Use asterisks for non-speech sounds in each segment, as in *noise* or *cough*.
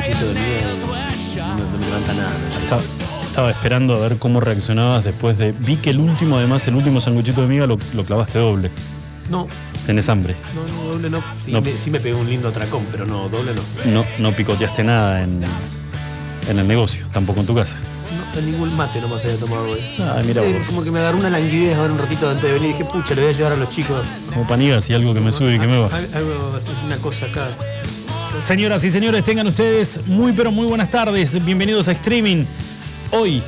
sanguchito de no, no me levanta nada. me. Estaba, estaba esperando a ver cómo reaccionabas después de. Vi que el último, además, el último sanguchito de miga lo, lo clavaste doble. No, Tenés hambre. no, no, doble no. Sí, No. Me, sí me pegó un lindo atracón, pero no, doble no. No, no picoteaste nada en, en el negocio, tampoco en tu casa. No, en ningún mate nomás había tomado hoy. Ah, mira Sí, vos. como que me agarró una languidez ahora un ratito antes de venir y dije, pucha, le voy a llevar a los chicos. Como panigas y algo que me sube y que me baja. Al- Algo, una cosa acá. Señoras y señores, tengan ustedes muy pero muy buenas tardes. Bienvenidos a Streaming. Hoy,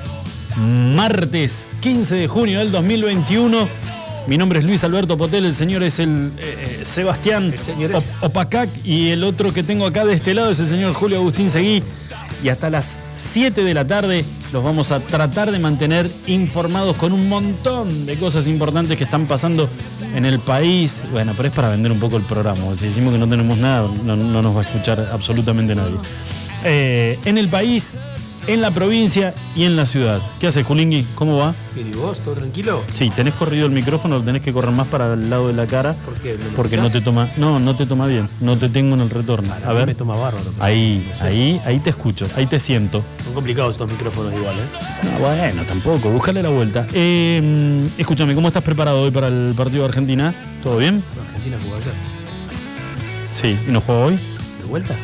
martes 15 de junio del 2021. Mi nombre es Luis Alberto Potel, el señor es el eh, eh, Sebastián El señor es- Op- Opacac y el otro que tengo acá de este lado es el señor Julio Agustín Seguí. Y hasta las 7 de la tarde los vamos a tratar de mantener informados con un montón de cosas importantes que están pasando en el país. Bueno, pero es para vender un poco el programa. Si decimos que no tenemos nada, no, no nos va a escuchar absolutamente nadie. Eh, en el país, en la provincia y en la ciudad. ¿Qué haces, Julingui? ¿Cómo va? Bien, ¿y vos? ¿Todo tranquilo? Sí, tenés corrido el micrófono, lo tenés que correr más para el lado de la cara. ¿Por qué? ¿No me Porque no te toma. No, no te toma bien. No te tengo en el retorno. Para A ver. me toma bárbaro. Ahí, no sé. ahí, ahí te escucho, ahí te siento. Son complicados estos micrófonos igual, ¿eh? No, bueno, tampoco, búscale la vuelta. Eh, escúchame, ¿cómo estás preparado hoy para el partido de Argentina? ¿Todo bien? Argentina jugó ayer. Sí, ¿y no juega hoy? ¿De vuelta?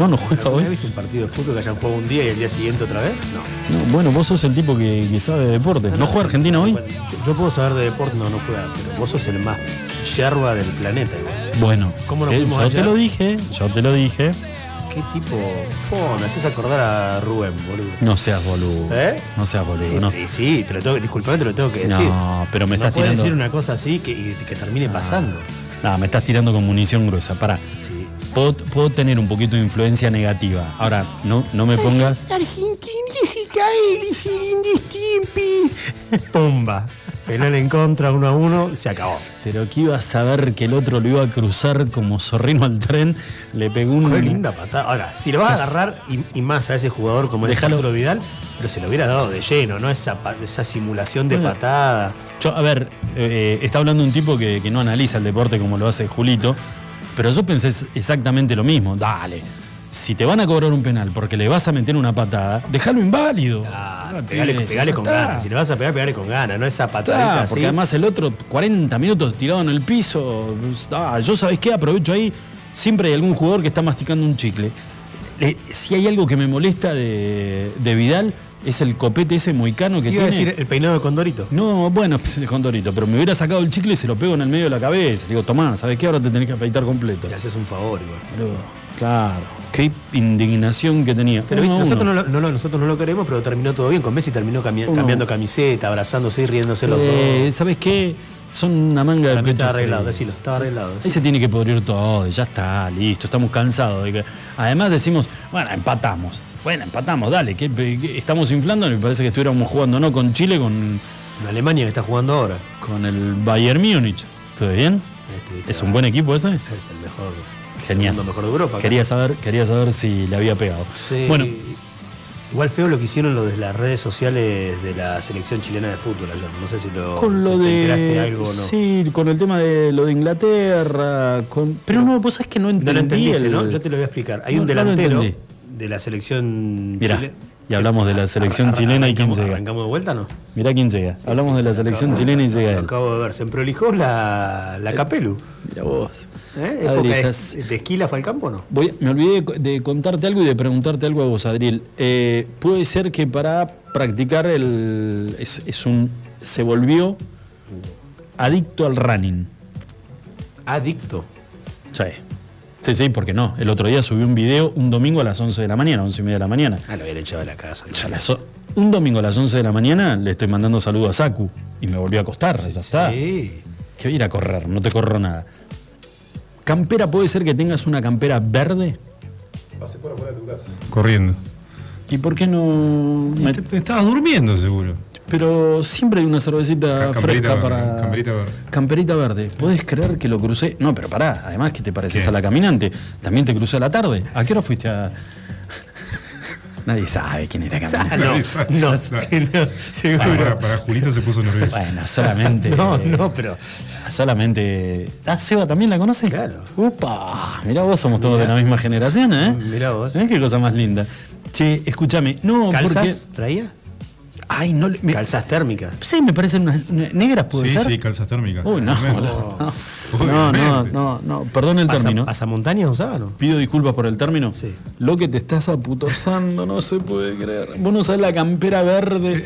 No, no juega ¿Alguna vez hoy. viste un partido de fútbol que hayan jugado un día y el día siguiente otra vez? No. No, bueno, vos sos el tipo que, que sabe de deporte. ¿No juega Argentina hoy? Yo, yo puedo saber de deporte, no, no juega, pero vos sos el más yerba del planeta igual. Bueno, ¿Cómo te- yo te lo dije, yo te lo dije. ¿Qué tipo? Oh, me haces acordar a Rubén, boludo. No seas boludo. ¿Eh? No seas boludo, Sí, no. sí, te lo tengo, disculpame, te lo tengo que decir. No, pero me no estás puedes tirando. decir una cosa así que, que termine pasando. No, me estás tirando con munición gruesa. Pará. Sí. Puedo, puedo tener un poquito de influencia negativa. Ahora, no, no me pongas. Argentina se cae, le siguen tiempis. Pumba. *laughs* Penal en contra, uno a uno, se acabó. Pero que iba a saber que el otro lo iba a cruzar como zorrino al tren, le pegó un. Qué linda patada. Ahora, si lo vas a agarrar y, y más a ese jugador como Déjalo. Arturo Vidal, pero se lo hubiera dado de lleno, ¿no? Esa, esa simulación de Bueno. patada. Yo, a ver, eh, está hablando un tipo que, que no analiza el deporte como lo hace Julito, pero yo pensé exactamente lo mismo. Dale, si te van a cobrar un penal porque le vas a meter una patada, déjalo inválido. Ah, Pegale, pibes, pegale con está. ganas. Si le vas a pegar, pegale con ganas, no esa Está, patadita así. porque además el otro 40 minutos tirado en el piso. pues, yo sabes qué, aprovecho ahí. Siempre hay algún jugador que está masticando un chicle. Si hay algo que me molesta de, de Vidal, es el copete ese moicano que Iba a tiene. decir el peinado de Condorito. No, bueno, *laughs* con Dorito, pero me hubiera sacado el chicle y se lo pego en el medio de la cabeza. Digo, tomá, ¿sabes qué? Ahora te tenés que afeitar completo. Le haces un favor igual. Claro, qué indignación que tenía. Pero Uno nosotros, uno. no lo, no lo- nosotros no lo queremos, pero terminó todo bien. Con Messi terminó Uno. cambiando camiseta, abrazándose y riéndose los dos. ¿Sabes qué? Son una manga de Para pecho. estaba arreglado, decilo, estaba arreglado. Ahí se tiene que podrir todo, ya está, listo, estamos cansados. de que- Además decimos, bueno, empatamos. Bueno, empatamos, dale, que, que estamos inflando, me parece que estuviéramos jugando no con Chile, con, En Alemania que está jugando ahora. con el Bayern Múnich. ¿Todo bien? Este, ¿Es un buen equipo ese? Es el mejor. Genial. segundo mejor de Europa. Quería saber, quería saber si le había pegado. Sí. Bueno, Igual feo lo que hicieron lo de las redes sociales de la selección chilena de fútbol ayer. No sé si lo, con lo te de. enteraste algo o no. Sí, con el tema de lo de Inglaterra. Con, pero no, vos sabés que no No entendí. lo entendiste, el- ¿no? Yo te lo voy a explicar. Hay No, un no delantero. De la selección Mirá, chilena. y hablamos de la selección chilena y quién llega. ¿Arrancamos de vuelta no? Mirá quién llega. Hablamos de la selección chilena y llega él. acabo de ver. Se emprolijó la, la Capelu. Mirá vos. ¿Eh? Adri, ¿Época de- estás- de, esquila fue al campo o no? Voy- me olvidé de, de contarte algo y de preguntarte algo a vos, Adriel. Eh, puede ser que para practicar el. Es, es un. Se volvió adicto al running. Adicto. Sí. Sí, sí, porque no. El otro día subí un video un domingo a las 11 de la mañana, 11 y media de la mañana. Ah, lo había echado de la casa. Ya las un domingo a las 11 de la mañana le estoy mandando saludos a Saku y me volvió a acostar, ya está. Sí. Que voy a ir a correr, no te corro nada. Campera, ¿puede ser que tengas una campera verde? Corriendo. ¿Y por qué no.? me- Te- te estabas durmiendo, seguro. Pero siempre hay una cervecita fresca verde, para. camperita verde. Camperita verde. ¿Podés creer que lo crucé? No, pero pará, además que te pareces ¿Qué? a la caminante. También te crucé a la tarde. ¿A qué hora fuiste a.? *laughs* Nadie sabe quién era Caminando. Ah, no, no, no, *laughs* seguro. Para, para Julito se puso nervioso. Bueno, solamente. *laughs* No, no, pero Solamente. Ah, Seba también la conoce. Claro. Upa, mirá vos, somos todos de la misma generación, ¿eh? Mirá vos. ¿Eh? Qué cosa más linda. Che, escúchame. No, porque. ¿calzas traía? Ay, no. Me... Calzas térmicas. Sí, me parecen unas ne- negras, ¿puede Sí, ser? sí, calzas térmicas. Uy, no, no, no, no, no, no, perdón el término. ¿Pasamontañas usaban o no? Pido disculpas por el término. Sí. Lo que te estás aputosando, no se puede creer. Vos no sabés la campera verde,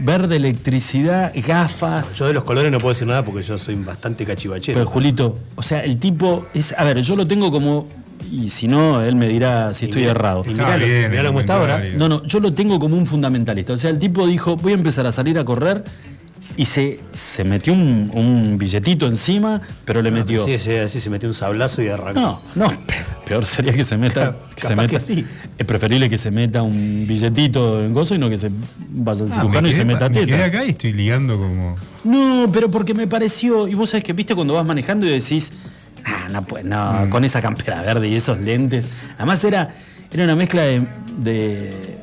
verde electricidad, gafas. Yo de los colores no puedo decir nada porque yo soy bastante cachivachero. Pero Julito, o sea, el tipo es. A ver, yo lo tengo como. Y si no, él me dirá si estoy mirá- errado. y miralo, bien, cómo está ahora. No, no, yo lo tengo como un fundamentalista. O sea, el tipo dijo, voy a empezar a salir a correr y se, se metió un, un billetito encima, pero le metió. Sí, sí, así se metió un sablazo y arrancó. No, no, pe- peor sería que se meta. Que se meta que sí. Es preferible que se meta un billetito en gozo y no que se vaya al Ah, cirujano me y se meta me quedé tetas. acá y estoy ligando como. No, pero porque me pareció. Y vos sabés que viste cuando vas manejando y decís. Ah, no, pues no, con esa campera verde y esos lentes. Además era, era una mezcla de. de-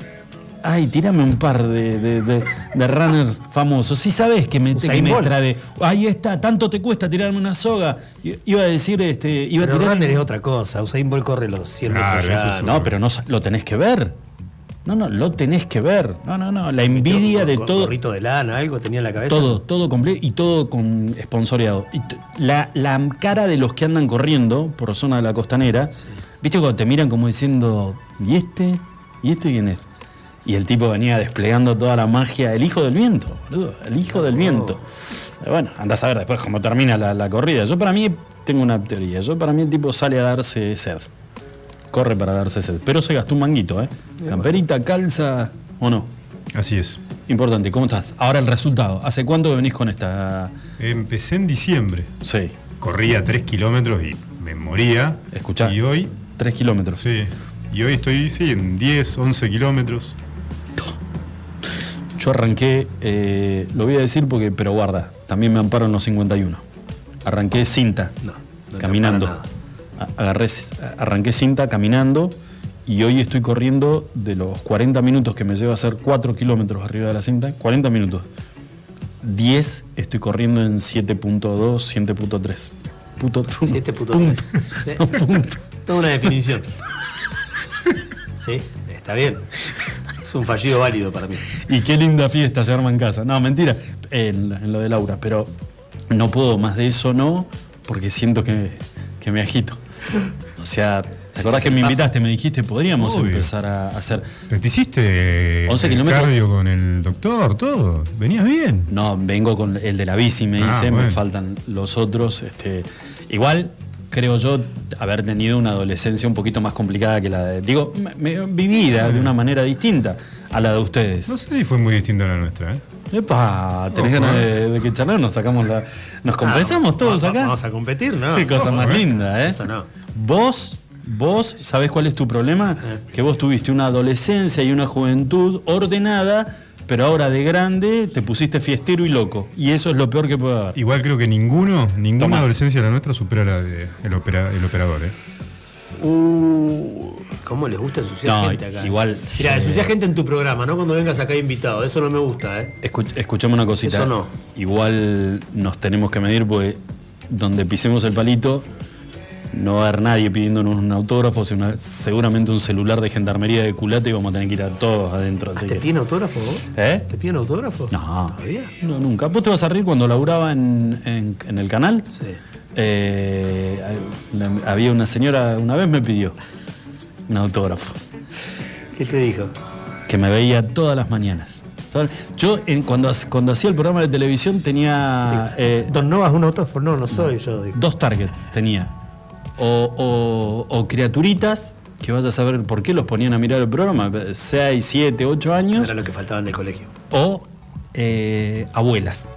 ay, tirame un par de, de, de- de runners famosos. Sí sabés que me, que mezcla de. Ahí está, tanto te cuesta tirarme una soga. Iba a decir, este. Iba Pero a tirar. runner es otra cosa. Usain Bolt corre los 100 Claro, metros eso ya. es- No, pero no lo tenés que ver. No, no, lo tenés que ver. No, no, no. La envidia de todo. Gorrito de lana, algo tenía en la cabeza. Todo, todo completo y todo con sponsoreado. Y t- la, la cara de los que andan corriendo por zona de la costanera, ¿viste cuando te miran como diciendo, ¿y este? ¿Y este quién es? Y el tipo venía desplegando toda la magia, el hijo del viento, boludo, el hijo del viento. Pero bueno, andás a ver después cómo termina la, la corrida. Yo para mí tengo una teoría. Yo para mí el tipo sale a darse sed. Corre para darse sed. Pero se gastó un manguito, ¿eh? Camperita, calza o no. Así es. Importante, ¿cómo estás? Ahora el resultado. ¿Hace cuánto que venís con esta? Empecé en diciembre. Sí, Corría 3 kilómetros y me moría. Escuchá. Y hoy, tres kilómetros. sí. Y hoy estoy, sí, en 10, 11 kilómetros. Yo arranqué, eh, lo voy a decir porque, pero guarda, también me amparo en los 51. Arranqué cinta, No, no caminando. Agarré, arranqué cinta caminando y hoy estoy corriendo de los 40 minutos que me lleva a hacer 4 kilómetros arriba de la cinta, 40 minutos. 10 estoy corriendo en 7.2, 7.3. Puto, Siete puto punto. tres. No, Sí. *laughs* punto. Toda una definición. Sí, está bien. Es un fallido válido para mí. Y qué linda fiesta se arma en casa. No, mentira, en, en lo de Laura, pero no puedo más de eso, no, porque siento que, que me agito. O sea, ¿te acordás que me invitaste? Me dijiste, podríamos Obvio. empezar a hacer. Pero te hiciste 11 el kilómetros. cardio con el doctor, todo. Venías bien. No, vengo con el de la bici, me Ah, dice, me faltan los otros. Este, igual creo yo haber tenido una adolescencia un poquito más complicada que la de. Digo, me- me- vivida de una manera distinta a la de ustedes. No sé si fue muy distinta a la nuestra, ¿eh? Epa, tenés Ojo, ganas de, de que charlar, nos sacamos la. Nos confesamos Ah, todos va- acá. Vamos a competir, ¿no? Qué cosa más ¿eh? linda, ¿eh? Eso no. Vos, vos, ¿sabés cuál es tu problema? Eh. Que vos tuviste una adolescencia y una juventud ordenada, pero ahora de grande te pusiste fiestero y loco. Y eso es lo peor que puede haber. Igual creo que ninguno, ninguna Toma. adolescencia de la nuestra supera la del el opera, el operador, ¿eh? Uh, ¿Cómo les gusta ensuciar No, gente acá? igual, Mira, eh, ensuciar gente en tu programa, ¿no? Cuando vengas acá invitado. Eso no me gusta, ¿eh? escu- escuchame una cosita. Eso no. Igual nos tenemos que medir porque donde pisemos el palito no va a haber nadie pidiéndonos un autógrafo, sino seguramente un celular de gendarmería de culate y vamos a tener que ir a todos adentro. Así ¿Te que- piden autógrafo vos? ¿Eh? ¿Te piden autógrafo? No, ¿Todavía? no, nunca. ¿Vos te vas a reír cuando laburaba en, en- en el canal? Sí. Eh, había una señora, una vez me pidió un autógrafo, ¿Qué te dijo? que me veía todas las mañanas. Yo, en- cuando, ha- cuando hacía el programa de televisión, tenía eh, Don Nova es un autógrafo. No, no soy yo. digo. dos targets. Tenía o, o- o criaturitas, que vaya a saber por qué los ponían a mirar el programa, 6, 7, 8 años. Era lo que faltaban del colegio. o eh, abuelas.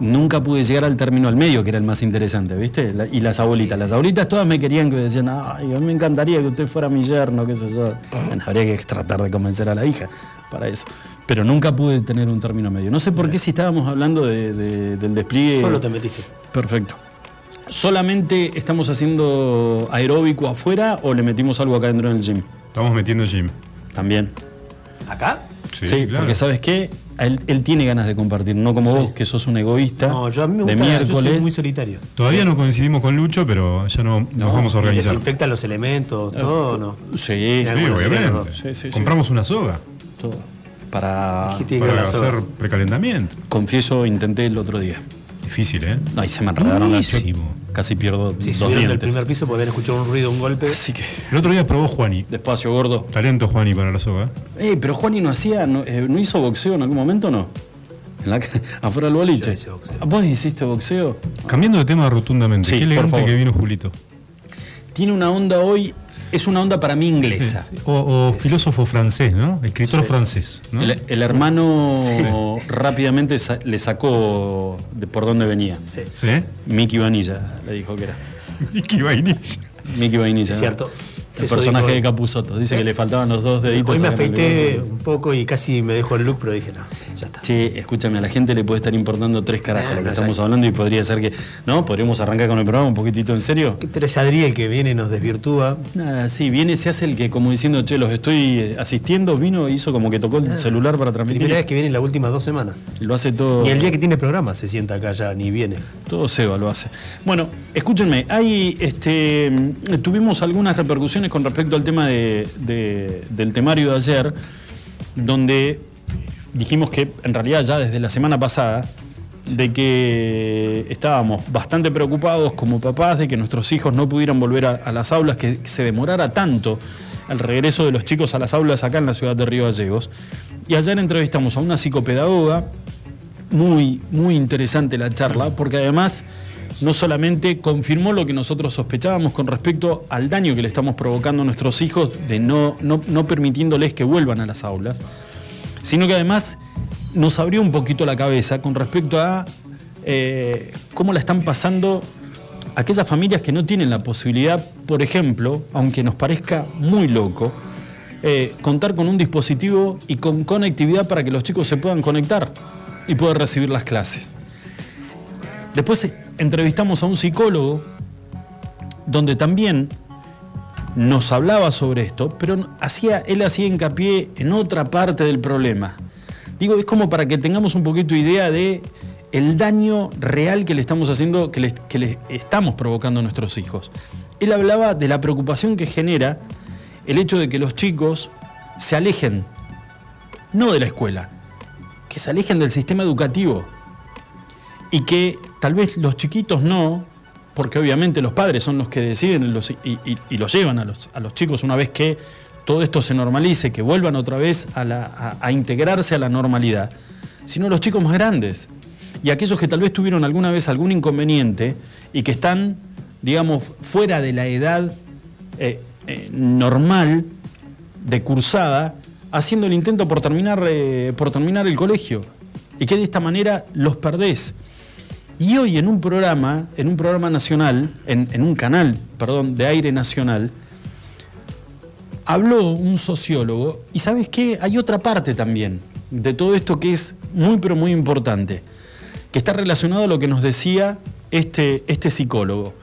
Nunca pude llegar al término al medio, que era el más interesante, ¿viste? La- y las abuelitas. Las abuelitas todas me querían que me decían, ay, a mí me encantaría que usted fuera mi yerno, qué sé yo. Bueno, habría que tratar de convencer a la hija para eso. Pero nunca pude tener un término medio. No sé por qué si estábamos hablando de- de- del despliegue. Solo te metiste. Perfecto. ¿Solamente estamos haciendo aeróbico afuera o le metimos algo acá dentro del gym? Estamos metiendo gym. También. ¿Acá? Sí, porque ¿sabes qué? Él, él tiene ganas de compartir, no como Sí. vos, que sos un egoísta. No, yo a mí me de gusta, yo miércoles. soy muy solitario. Todavía no coincidimos con Lucho, pero ya no, nos vamos a organizar. Desinfecta los elementos, todo, ¿no? Sí, Sí, obviamente. Sí, sí, sí. Compramos una soga todo. Para. ¿Qué tiene que para hacer precalentamiento. Confieso, intenté el otro día. Difícil, ¿eh? No, y se me enredaron las. Casi pierdo Si dos subieron del dientes. primer piso porque habían escuchado un ruido, un golpe. Así que, El otro día probó Juani. despacio, gordo. Talento Juani para la soga. Eh, pero Juani no hacía, no, eh, ¿no hizo boxeo en algún momento no? En la ca- *laughs* afuera del boliche. Yo hice boxeo. ¿Vos hiciste boxeo? Cambiando de tema rotundamente. Sí, Qué por elegante favor. que vino Julito. Tiene una onda hoy, es una onda para mí inglesa. O, o filósofo francés, ¿no? Escritor francés, ¿no? El, el hermano rápidamente sa- le sacó de por dónde venía. Sí, ¿Sí? Mickey Vanilla le dijo que era. *laughs* Vicky Vainilla. Mickey Vainilla. es ¿no? cierto. El Eso personaje de Capuzoto. Dice que le faltaban los dos deditos. Hoy me afeité un poco y casi me dejó el look, pero dije, no, ya está. Che, escúchame, a la gente le puede estar importando tres carajos Ah, lo que estamos ya. hablando y podría ser que. ¿No? Podríamos arrancar con el programa un poquitito en serio. Es Adri el que viene y nos desvirtúa. Nada, sí, viene, se hace el que como diciendo, che, los estoy eh, asistiendo, vino, hizo como que tocó el celular para transmitir. Primera vez que viene en las últimas dos semanas. Lo hace todo. Ni el día que tiene programa se sienta acá ya, ni viene. Todo Seba lo hace. Bueno, escúchenme, hay, este, mm, tuvimos algunas repercusiones con respecto al tema de- de- del temario de ayer, donde dijimos que en realidad ya desde la semana pasada, de que estábamos bastante preocupados como papás de que nuestros hijos no pudieran volver a, a las aulas, que se demorara tanto el regreso de los chicos a las aulas acá en la ciudad de Río Gallegos. Y ayer entrevistamos a una psicopedagoga, muy, muy interesante la charla, porque además no solamente confirmó lo que nosotros sospechábamos con respecto al daño que le estamos provocando a nuestros hijos de no, no, no permitiéndoles que vuelvan a las aulas, sino que además nos abrió un poquito la cabeza con respecto a eh, cómo la están pasando aquellas familias que no tienen la posibilidad, por ejemplo, aunque nos parezca muy loco, eh, contar con un dispositivo y con conectividad para que los chicos se puedan conectar y poder recibir las clases. Después entrevistamos a un psicólogo donde también nos hablaba sobre esto, pero hacía, él hacía hincapié en otra parte del problema. Digo, es como para que tengamos un poquito idea de el daño real que le estamos haciendo, que le, que le estamos provocando a nuestros hijos. Él hablaba de la preocupación que genera el hecho de que los chicos se alejen, no de la escuela, que se alejen del sistema educativo y que tal vez los chiquitos no, porque obviamente los padres son los que deciden y, los llevan a los, a los chicos una vez que todo esto se normalice, que vuelvan otra vez a- a integrarse a la normalidad, sino los chicos más grandes y aquellos que tal vez tuvieron alguna vez algún inconveniente y que están, digamos, fuera de la edad eh, eh, normal de cursada, haciendo el intento por terminar, eh, por terminar el colegio y que de esta manera los perdés. Y hoy en un programa, en un programa nacional, en, un canal, perdón, de aire nacional, habló un sociólogo y sabes qué, hay otra parte también de todo esto que es muy pero muy importante, que está relacionado a lo que nos decía este, este psicólogo,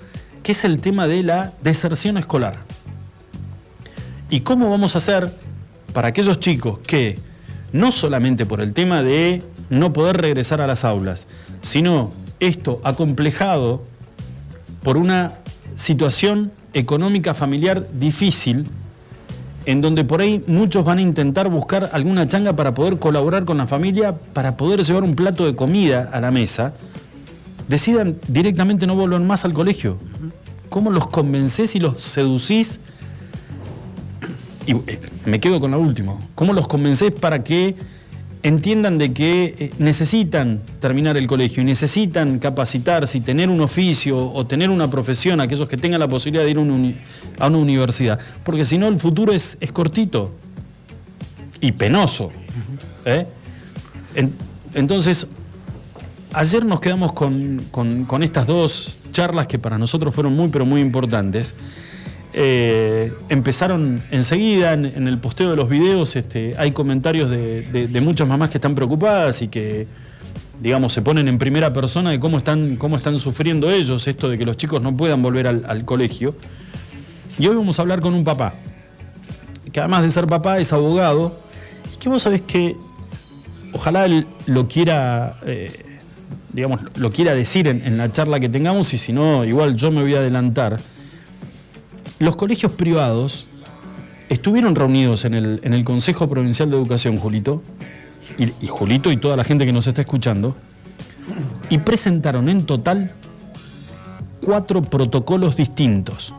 que es el tema de la deserción escolar. ¿Y cómo vamos a hacer para aquellos chicos que, no solamente por el tema de no poder regresar a las aulas, sino esto acomplejado por una situación económica familiar difícil, en donde por ahí muchos van a intentar buscar alguna changa para poder colaborar con la familia, para poder llevar un plato de comida a la mesa, decidan directamente no volver más al colegio. ¿Cómo los convencés y los seducís? Y eh, me quedo con la última. ¿Cómo los convencés para que entiendan de que eh, necesitan terminar el colegio y necesitan capacitarse y tener un oficio o tener una profesión, aquellos que tengan la posibilidad de ir a una, uni- a una universidad? Porque si no, el futuro es, es cortito y penoso. ¿eh? En- entonces, ayer nos quedamos con, con- con estas dos charlas que para nosotros fueron muy, pero muy importantes. Eh, empezaron enseguida en, el posteo de los videos, este, hay comentarios de, de- muchas mamás que están preocupadas y que, digamos, se ponen en primera persona de cómo están, cómo están sufriendo ellos esto de que los chicos no puedan volver al, colegio. Y hoy vamos a hablar con un papá que además de ser papá es abogado, y que vos sabés que ojalá él lo quiera, eh, digamos, lo quiera decir en la charla que tengamos, y si no, igual yo me voy a adelantar. Los colegios privados estuvieron reunidos en el, en el Consejo Provincial de Educación, Julito, y, y Julito y toda la gente que nos está escuchando, y presentaron en total cuatro protocolos distintos.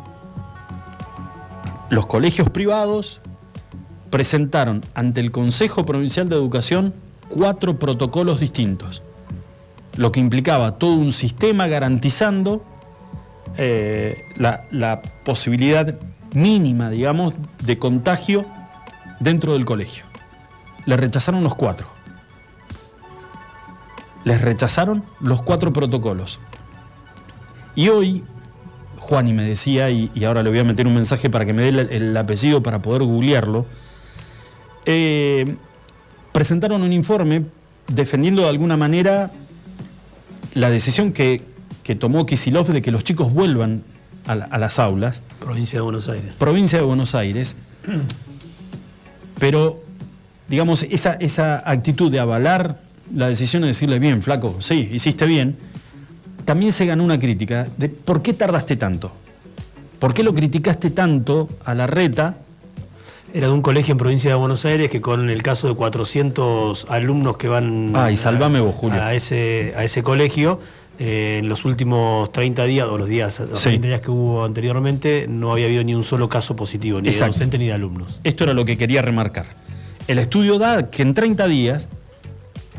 Los colegios privados presentaron ante el Consejo Provincial de Educación cuatro protocolos distintos, lo que implicaba todo un sistema garantizando eh, la, posibilidad mínima, digamos, de contagio dentro del colegio. Le rechazaron los cuatro. Les rechazaron los cuatro protocolos. Y hoy, Juani me decía, y, y ahora le voy a meter un mensaje para que me dé el, el apellido para poder googlearlo, eh, presentaron un informe defendiendo de alguna manera la decisión que, que tomó Kisilov de que los chicos vuelvan a, la- a las aulas, Provincia de Buenos Aires. provincia de Buenos Aires, pero, digamos, esa, esa actitud de avalar la decisión de decirle, bien, flaco, sí, hiciste bien, también se ganó una crítica de por qué tardaste tanto. ¿Por qué lo criticaste tanto a la reta? Era de un colegio en provincia de Buenos Aires que con el caso de 400 alumnos que van Ay, salvame a, vos, Julio. a ese, a ese colegio, eh, en los últimos 30 días o los días, los Sí. 30 días que hubo anteriormente, no había habido ni un solo caso positivo, ni Exacto. de docente ni de alumnos. Esto era lo que quería remarcar. El estudio da que en 30 días,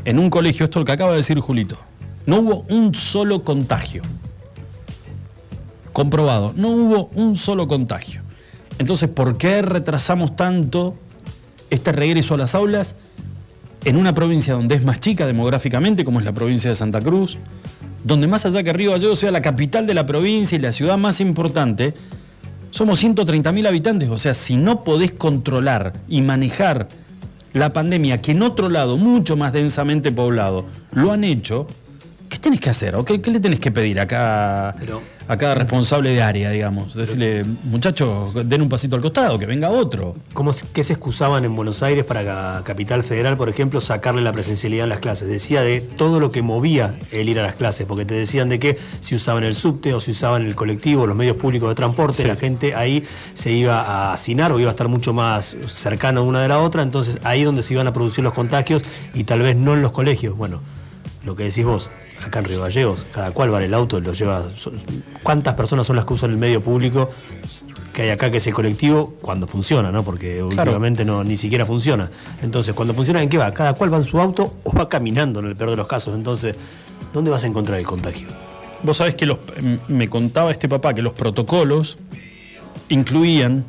en un colegio, esto es lo que acaba de decir Julito, no hubo un solo contagio. Comprobado, no hubo un solo contagio. Entonces, ¿por qué retrasamos tanto este regreso a las aulas en una provincia donde es más chica demográficamente, como es la provincia de Santa Cruz, donde más allá que Río Gallegos sea la capital de la provincia y la ciudad más importante, somos 130.000 habitantes, o sea, si no podés controlar y manejar la pandemia, que en otro lado, mucho más densamente poblado, lo han hecho, ¿qué tenés que hacer? ¿O qué, qué le tenés que pedir a cada, Pero- a cada responsable de área, digamos? Decirle, muchachos, den un pasito al costado, que venga otro. ¿Cómo, ¿Qué se excusaban en Buenos Aires para Capital Federal, por ejemplo, sacarle la presencialidad en las clases? Decía de todo lo que movía el ir a las clases, porque te decían de que si usaban el subte o si usaban el colectivo, los medios públicos de transporte, Sí. la gente ahí se iba a hacinar o iba a estar mucho más cercana una de la otra, entonces ahí donde se iban a producir los contagios y tal vez no en los colegios. Bueno, lo que decís vos, acá en Río Gallegos, cada cual va en el auto, lo lleva. ¿Cuántas personas son las que usan el medio público? que hay acá que es el colectivo cuando funciona, ¿no? Porque últimamente no, ni siquiera funciona. Entonces, cuando funciona, ¿en qué va? Cada cual va en su auto o va caminando en el peor de los casos. Entonces, ¿dónde vas a encontrar el contagio? Vos sabés que los, m- me contaba este papá que los protocolos incluían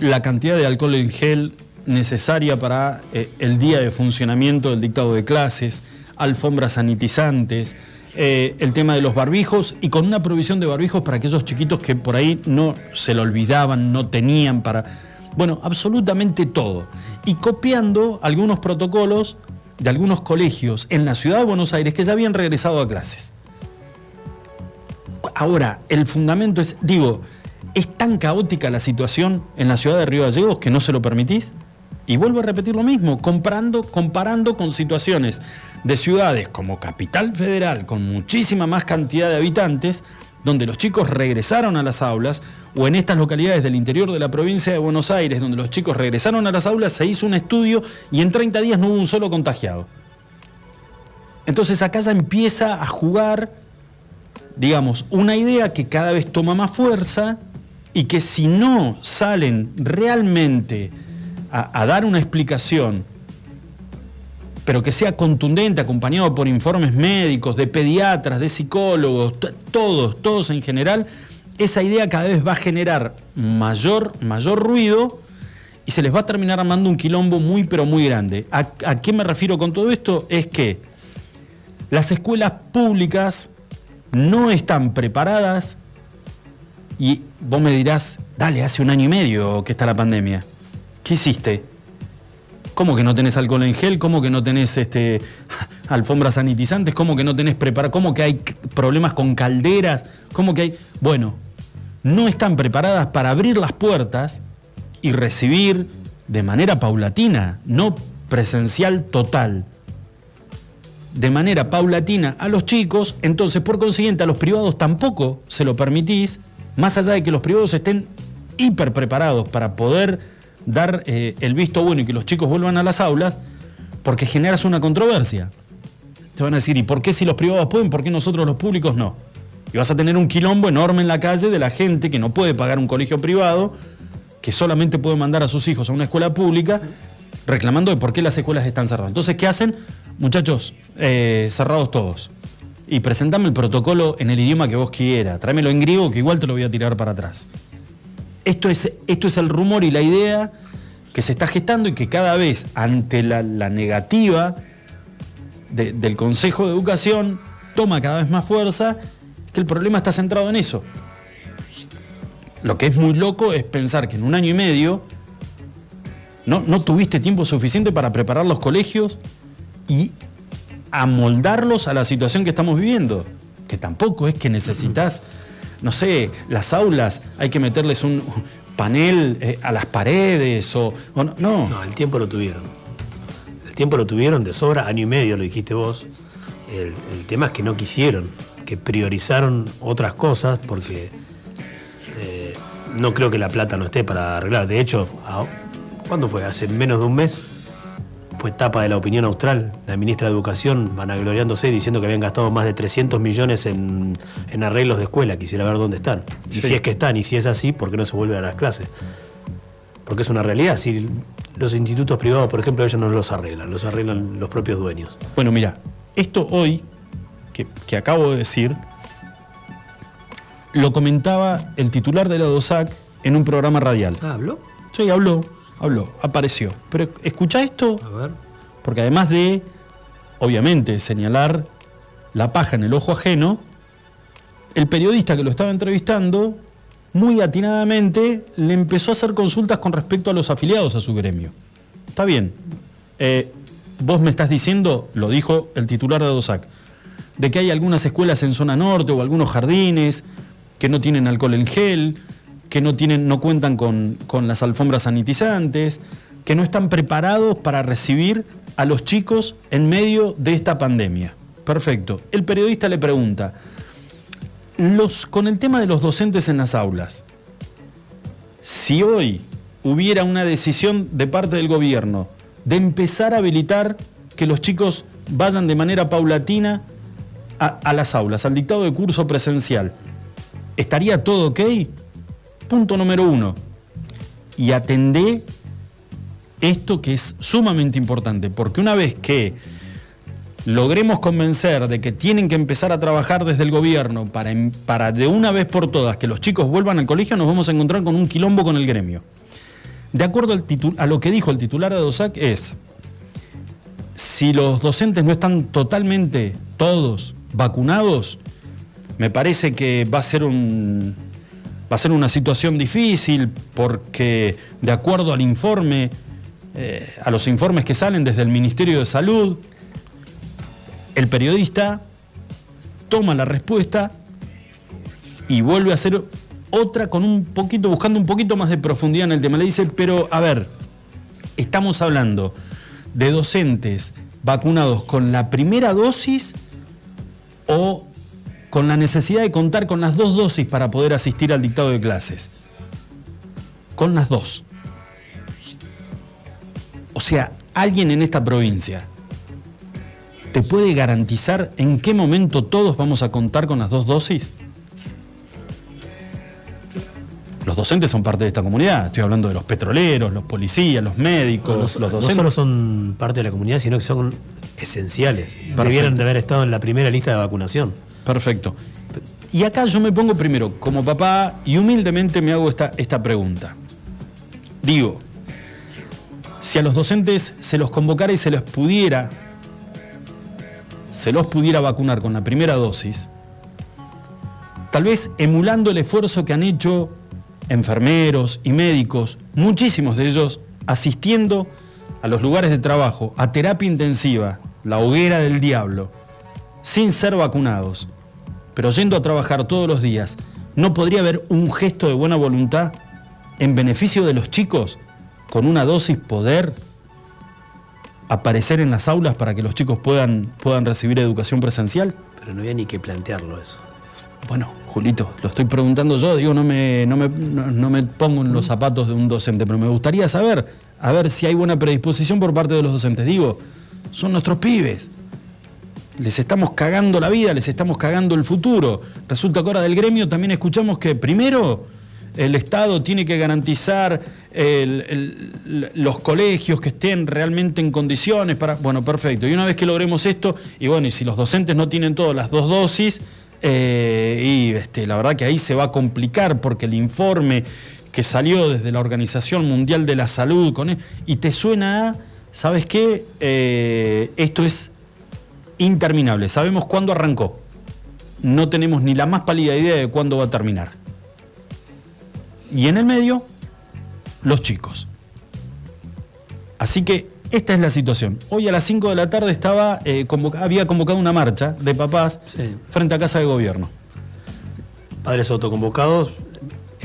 la cantidad de alcohol en gel necesaria para eh, el día de funcionamiento del dictado de clases, alfombras sanitizantes, eh, el tema de los barbijos y con una provisión de barbijos para aquellos chiquitos que por ahí no se lo olvidaban, no tenían para... Bueno, absolutamente todo. Y copiando algunos protocolos de algunos colegios en la ciudad de Buenos Aires que ya habían regresado a clases. Ahora, el fundamento es, digo, ¿es tan caótica la situación en la ciudad de Río Gallegos que no se lo permitís? Y vuelvo a repetir lo mismo, comparando, comparando con situaciones de ciudades como Capital Federal, con muchísima más cantidad de habitantes, donde los chicos regresaron a las aulas, o en estas localidades del interior de la provincia de Buenos Aires, donde los chicos regresaron a las aulas, se hizo un estudio y en 30 días no hubo un solo contagiado. Entonces acá ya empieza a jugar digamos, una idea que cada vez toma más fuerza y que si no salen realmente a, dar una explicación, pero que sea contundente, acompañado por informes médicos, de pediatras, de psicólogos, todos, todos en general, esa idea cada vez va a generar mayor, mayor ruido y se les va a terminar armando un quilombo muy, pero muy grande. ¿A, a qué me refiero con todo esto? Es que las escuelas públicas no están preparadas y vos me dirás, dale, hace un año y medio que está la pandemia. ¿Qué hiciste? ¿Cómo que no tenés alcohol en gel? ¿Cómo que no tenés este, *laughs* alfombras sanitizantes? ¿Cómo que no tenés preparado? ¿Cómo que hay problemas con calderas? ¿Cómo que hay...? Bueno, no están preparadas para abrir las puertas y recibir de manera paulatina, no presencial total, de manera paulatina a los chicos, entonces por consiguiente a los privados tampoco se lo permitís, más allá de que los privados estén hiper preparados para poder dar eh, el visto bueno y que los chicos vuelvan a las aulas, porque generas una controversia. Te van a decir, ¿y por qué si los privados pueden, por qué nosotros los públicos no? Y vas a tener un quilombo enorme en la calle de la gente que no puede pagar un colegio privado, que solamente puede mandar a sus hijos a una escuela pública, reclamando de por qué las escuelas están cerradas. Entonces, ¿qué hacen? Muchachos, eh, cerrados todos. Y presentame el protocolo en el idioma que vos quieras. Tráemelo en griego que igual te lo voy a tirar para atrás. Esto es, esto es el rumor y la idea que se está gestando y que cada vez ante la, negativa del Consejo de Educación toma cada vez más fuerza, que el problema está centrado en eso. Lo que es muy loco es pensar que en un año y medio no, no tuviste tiempo suficiente para preparar los colegios y amoldarlos a la situación que estamos viviendo. Que tampoco es que necesitas, no sé, las aulas, hay que meterles un panel eh, a las paredes o, no. No, el tiempo lo tuvieron. El tiempo lo tuvieron de sobra, año y medio, lo dijiste vos. El, tema es que no quisieron, que priorizaron otras cosas porque eh, no creo que la plata no esté para arreglar. De hecho, ¿cuándo fue? Hace menos de un mes fue etapa de la opinión austral. La ministra de Educación vanagloriándose diciendo que habían gastado más de 300 millones en, arreglos de escuela. Quisiera ver dónde están. Y si es que están, y si es así, ¿por qué no se vuelven a las clases? Porque es una realidad. Si los institutos privados, por ejemplo, ellos no los arreglan, los arreglan los propios dueños. Bueno, mira, esto hoy, que, acabo de decir, lo comentaba el titular de la DOSAC en un programa radial. Ah, ¿habló? Sí, habló habló, apareció. Pero escucha esto, porque además de, obviamente, señalar la paja en el ojo ajeno, el periodista que lo estaba entrevistando, muy atinadamente, le empezó a hacer consultas con respecto a los afiliados a su gremio. Está bien. Eh, vos me estás diciendo, lo dijo el titular de DOSAC, de que hay algunas escuelas en zona norte o algunos jardines que no tienen alcohol en gel, que no, tienen, no cuentan con, las alfombras sanitizantes, que no están preparados para recibir a los chicos en medio de esta pandemia. Perfecto. El periodista le pregunta, los, con el tema de los docentes en las aulas, si hoy hubiera una decisión de parte del gobierno de empezar a habilitar que los chicos vayan de manera paulatina a, a las aulas, al dictado de curso presencial, ¿estaría todo ok? Punto número uno. Y atendé esto que es sumamente importante, porque una vez que logremos convencer de que tienen que empezar a trabajar desde el gobierno para, para de una vez por todas que los chicos vuelvan al colegio, nos vamos a encontrar con un quilombo con el gremio. De acuerdo al a lo que dijo el titular de DOSAC es, si los docentes no están totalmente todos vacunados, me parece que va a ser un, Va a ser una situación difícil porque, de acuerdo al informe, eh, a los informes que salen desde el Ministerio de Salud, el periodista toma la respuesta y vuelve a hacer otra con un poquito, buscando un poquito más de profundidad en el tema. Le dice, pero a ver, estamos hablando de docentes vacunados con la primera dosis o con la necesidad de contar con las dos dosis para poder asistir al dictado de clases. Con las dos. O sea, alguien en esta provincia te puede garantizar en qué momento todos vamos a contar con las dos dosis. Los docentes son parte de esta comunidad. Estoy hablando de los petroleros, los policías, los médicos, los docentes. No solo son parte de la comunidad, sino que son esenciales. Debieran de haber estado en la primera lista de vacunación. Perfecto. Y acá yo me pongo primero como papá y humildemente me hago esta, esta pregunta. Digo, si a los docentes se los convocara y se los pudiera, se los pudiera vacunar con la primera dosis, tal vez emulando el esfuerzo que han hecho enfermeros y médicos, muchísimos de ellos asistiendo a los lugares de trabajo, a terapia intensiva, la hoguera del diablo, sin ser vacunados, pero yendo a trabajar todos los días, ¿no podría haber un gesto de buena voluntad en beneficio de los chicos, con una dosis poder aparecer en las aulas para que los chicos puedan, puedan recibir educación presencial? Pero no había ni que plantearlo eso. Bueno, Julito, lo estoy preguntando yo, digo, no me, no me, no- no me pongo en los zapatos de un docente, pero me gustaría saber, a ver si hay buena predisposición por parte de los docentes. Digo, son nuestros pibes. Les estamos cagando la vida, les estamos cagando el futuro. Resulta que ahora del gremio también escuchamos que primero el Estado tiene que garantizar los colegios que estén realmente en condiciones para... Bueno, perfecto. Y una vez que logremos esto, y bueno, y si los docentes no tienen todas las dos dosis, eh, y este, la verdad que ahí se va a complicar porque el informe que salió desde la Organización Mundial de la Salud, con e- y te suena a, ¿sabes qué? Eh, esto es interminable. Sabemos cuándo arrancó. No tenemos ni la más pálida idea de cuándo va a terminar. Y en el medio, los chicos. Así que esta es la situación. Hoy a las 5 de la tarde estaba, eh, había convocado una marcha de papás Sí. frente a Casa de Gobierno. Padres autoconvocados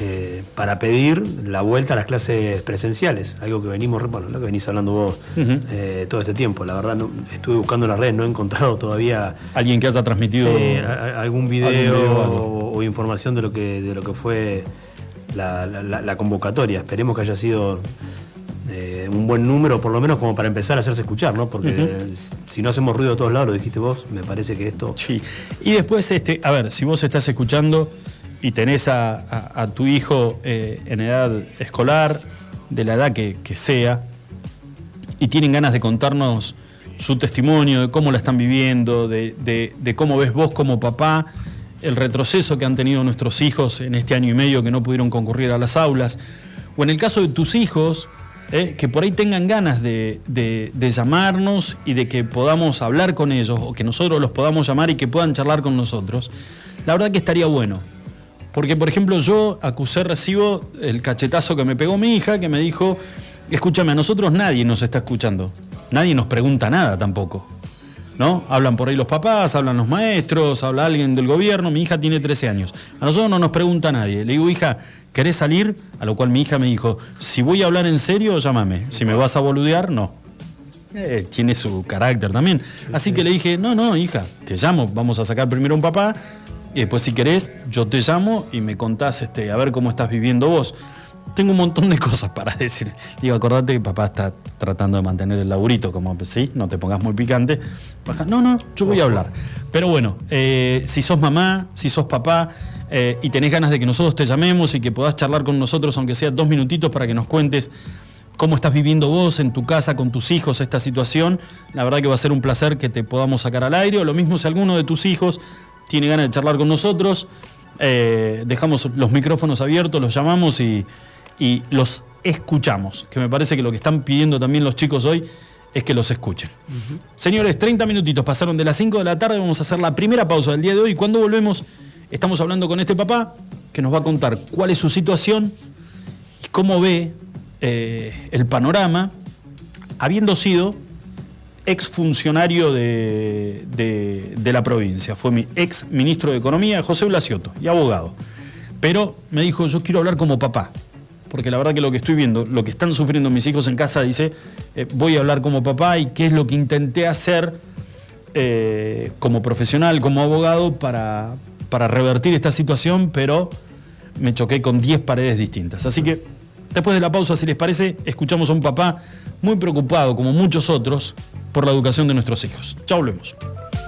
eh, para pedir la vuelta a las clases presenciales, algo que venimos, bueno, lo que venís hablando vos eh, todo este tiempo. La verdad, no, estuve buscando en las redes, no he encontrado todavía Alguien que haya transmitido... sí, a- a- algún video, algún video o información de lo que, de lo que fue la, la- la- la convocatoria. Esperemos que haya sido eh, un buen número, por lo menos como para empezar a hacerse escuchar, ¿no? Porque si no hacemos ruido de todos lados, lo dijiste vos, me parece que esto. Sí. Y después, este, a ver, si vos estás escuchando y tenés a, tu hijo eh, en edad escolar, de la edad que, sea, y tienen ganas de contarnos su testimonio, de cómo la están viviendo, de, cómo ves vos como papá el retroceso que han tenido nuestros hijos en este año y medio que no pudieron concurrir a las aulas, o en el caso de tus hijos, eh, que por ahí tengan ganas de llamarnos y de que podamos hablar con ellos, o que nosotros los podamos llamar y que puedan charlar con nosotros, la verdad que estaría bueno. Porque, por ejemplo, yo acusé recibo el cachetazo que me pegó mi hija, que me dijo, escúchame, a nosotros nadie nos está escuchando. Nadie nos pregunta nada tampoco. ¿No? Hablan por ahí los papás, hablan los maestros, habla alguien del gobierno. Mi hija tiene 13 años. A nosotros no nos pregunta nadie. Le digo, hija, ¿querés salir? A lo cual mi hija me dijo, si voy a hablar en serio, llámame. Si me vas a boludear, no. Eh, tiene su carácter también. Así que le dije, no, no, hija, te llamo, vamos a sacar primero un papá, y después si querés, yo te llamo y me contás este, a ver cómo estás viviendo vos. Tengo un montón de *laughs* cosas para decir. Digo, acordate que papá está tratando de mantener el laburito, como, ¿sí? No te pongas muy picante. Baja, No, no, yo voy a hablar. Pero bueno, eh, si sos mamá, si sos papá, eh, y tenés ganas de que nosotros te llamemos y que podás charlar con nosotros, aunque sea dos minutitos, para que nos cuentes cómo estás viviendo vos en tu casa con tus hijos esta situación. La verdad que va a ser un placer que te podamos sacar al aire. O lo mismo si alguno de tus hijos tiene ganas de charlar con nosotros, eh, dejamos los micrófonos abiertos, los llamamos y, y los escuchamos. Que me parece que lo que están pidiendo también los chicos hoy es que los escuchen. Señores, 30 minutitos pasaron de las 5 de la tarde, vamos a hacer la primera pausa del día de hoy. Cuando volvemos, estamos hablando con este papá que nos va a contar cuál es su situación y cómo ve eh, el panorama, habiendo sido exfuncionario de, de, de la provincia. Fue mi ex ministro de Economía, José Blasioto, y abogado. Pero me dijo, yo quiero hablar como papá. Porque la verdad que lo que estoy viendo, lo que están sufriendo mis hijos en casa, dice, eh, voy a hablar como papá y qué es lo que intenté hacer eh, como profesional, como abogado, para, para revertir esta situación, pero me choqué con 10 paredes distintas. Así que después de la pausa, si les parece, escuchamos a un papá muy preocupado, como muchos otros, por la educación de nuestros hijos. Chao,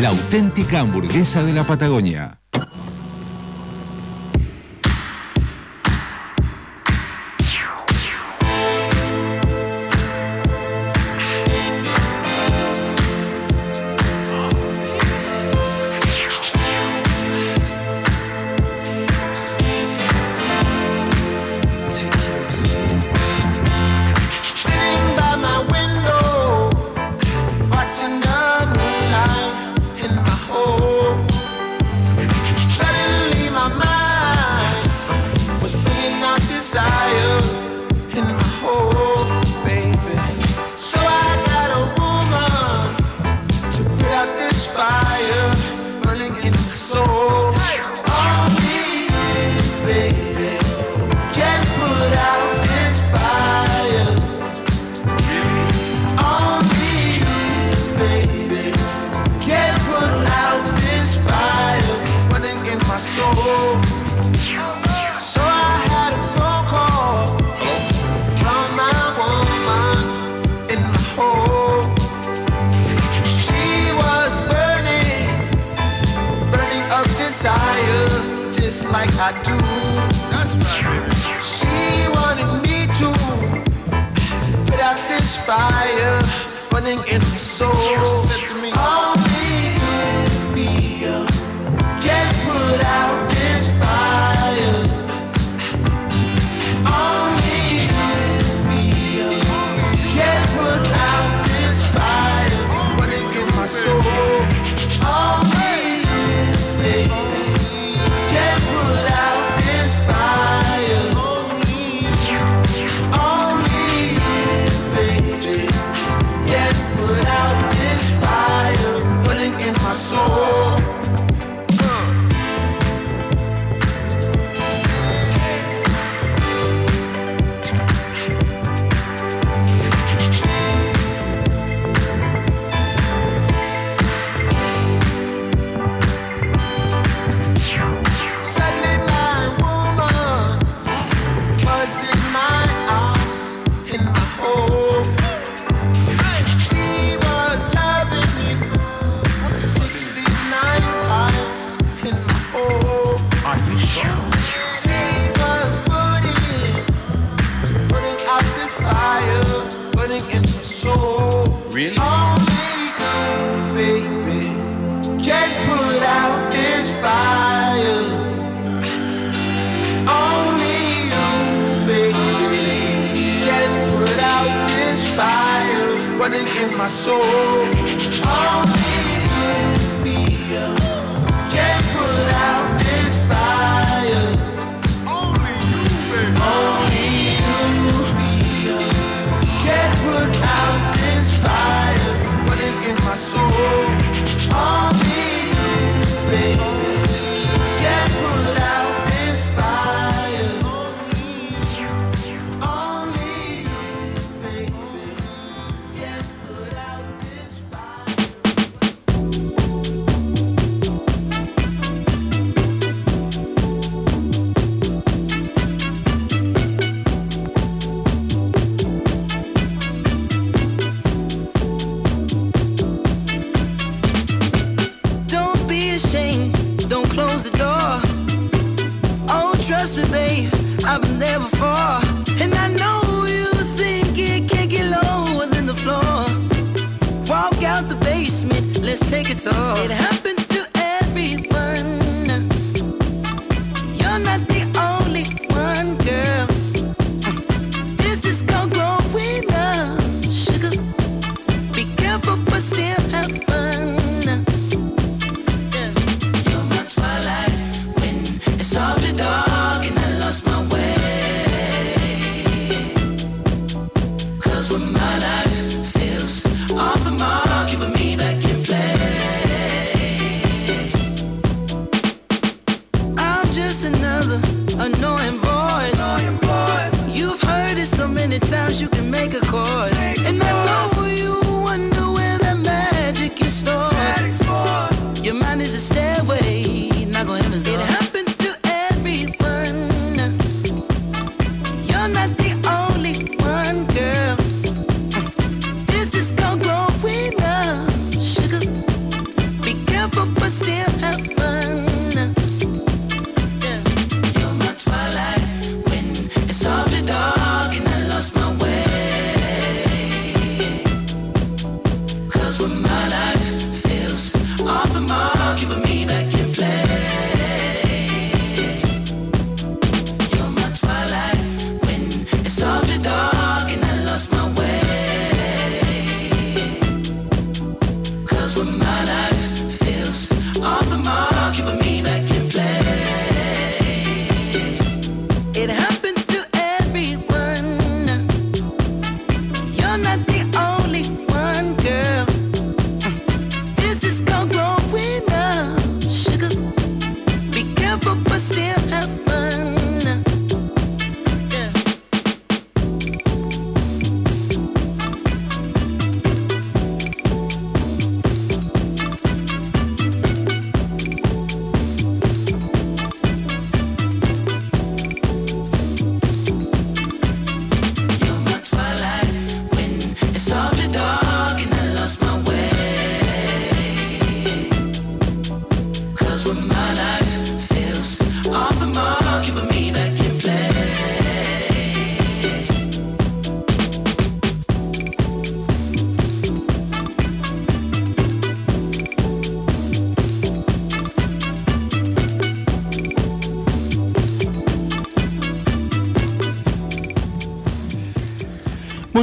la auténtica hamburguesa de la Patagonia.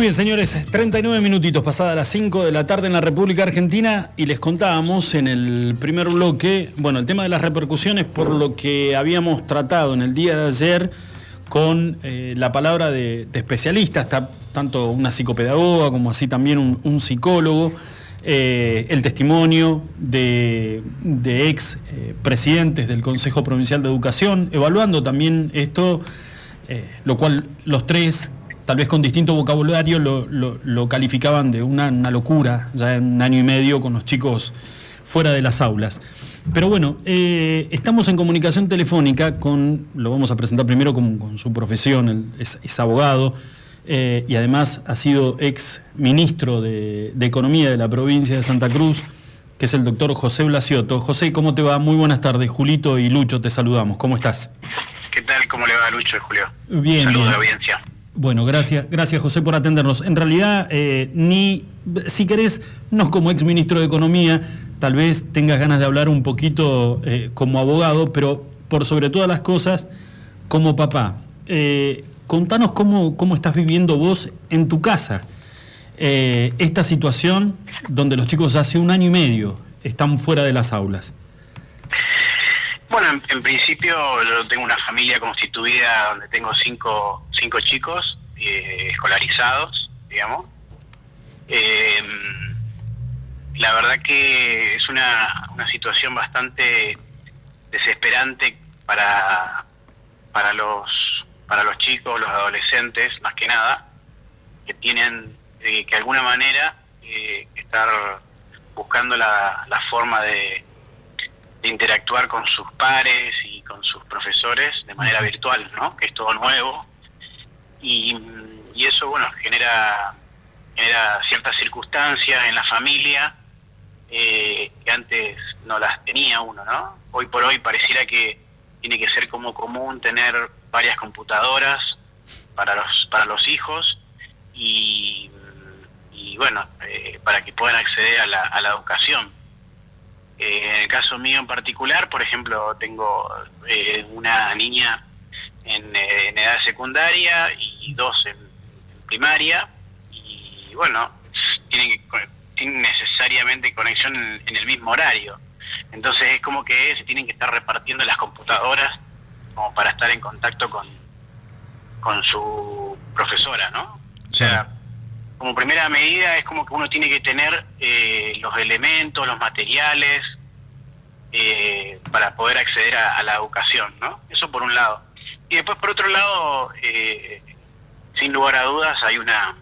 Bien, señores, 39 minutitos pasadas las 5 de la tarde en la República Argentina y les contábamos en el primer bloque, bueno, el tema de las repercusiones por lo que habíamos tratado en el día de ayer con eh, la palabra de, especialistas, ta- tanto una psicopedagoga como así también un, psicólogo, eh, el testimonio de, de ex eh, presidentes del Consejo Provincial de Educación, evaluando también esto, lo cual los tres, tal vez con distinto vocabulario, lo, lo- lo calificaban de una, una locura, ya en un año y medio con los chicos fuera de las aulas. Pero bueno, eh, estamos en comunicación telefónica con, lo vamos a presentar primero con, con su profesión, él es, es abogado eh, y además ha sido ex ministro de, de Economía de la provincia de Santa Cruz, que es el doctor José Blasioto. José, ¿cómo te va? Muy buenas tardes. Julito y Lucho, te saludamos. ¿Cómo estás? ¿Qué tal? ¿Cómo le va Lucho y Julio? Bien, Saludos a la audiencia. Bueno, gracias, gracias José por atendernos. En realidad, eh, ni, si querés, no como ex ministro de Economía, tal vez tengas ganas de hablar un poquito eh, como abogado, pero por sobre todas las cosas, como papá. Eh, contanos cómo, cómo estás viviendo vos en tu casa esta situación donde los chicos hace un año y medio están fuera de las aulas. Bueno, en, en principio yo tengo una familia constituida donde tengo cinco, cinco chicos eh, escolarizados, digamos. Eh, la verdad que es una, una situación bastante desesperante para, para los para los chicos, los adolescentes, más que nada, que tienen eh, que de alguna manera eh, estar buscando la, la forma de, de interactuar con sus pares y con sus profesores de manera virtual, ¿no? Que es todo nuevo. Y, y eso, bueno, genera, genera ciertas circunstancias en la familia eh, que antes no las tenía uno, ¿no? Hoy por hoy pareciera que tiene que ser como común tener varias computadoras para los para los hijos y, y bueno, eh, para que puedan acceder a la, a la educación. Eh, en el caso mío en particular, por ejemplo, tengo eh, una niña en, eh, edad secundaria y dos en, primaria y bueno, tienen, tienen necesariamente conexión en, en el mismo horario. Entonces es como que se tienen que estar repartiendo las computadoras como para estar en contacto con, con su profesora, ¿no? O sea, como primera medida es como que uno tiene que tener eh, los elementos, los materiales eh, para poder acceder a, la educación, ¿no? Eso por un lado. Y después por otro lado, eh, sin lugar a dudas, hay una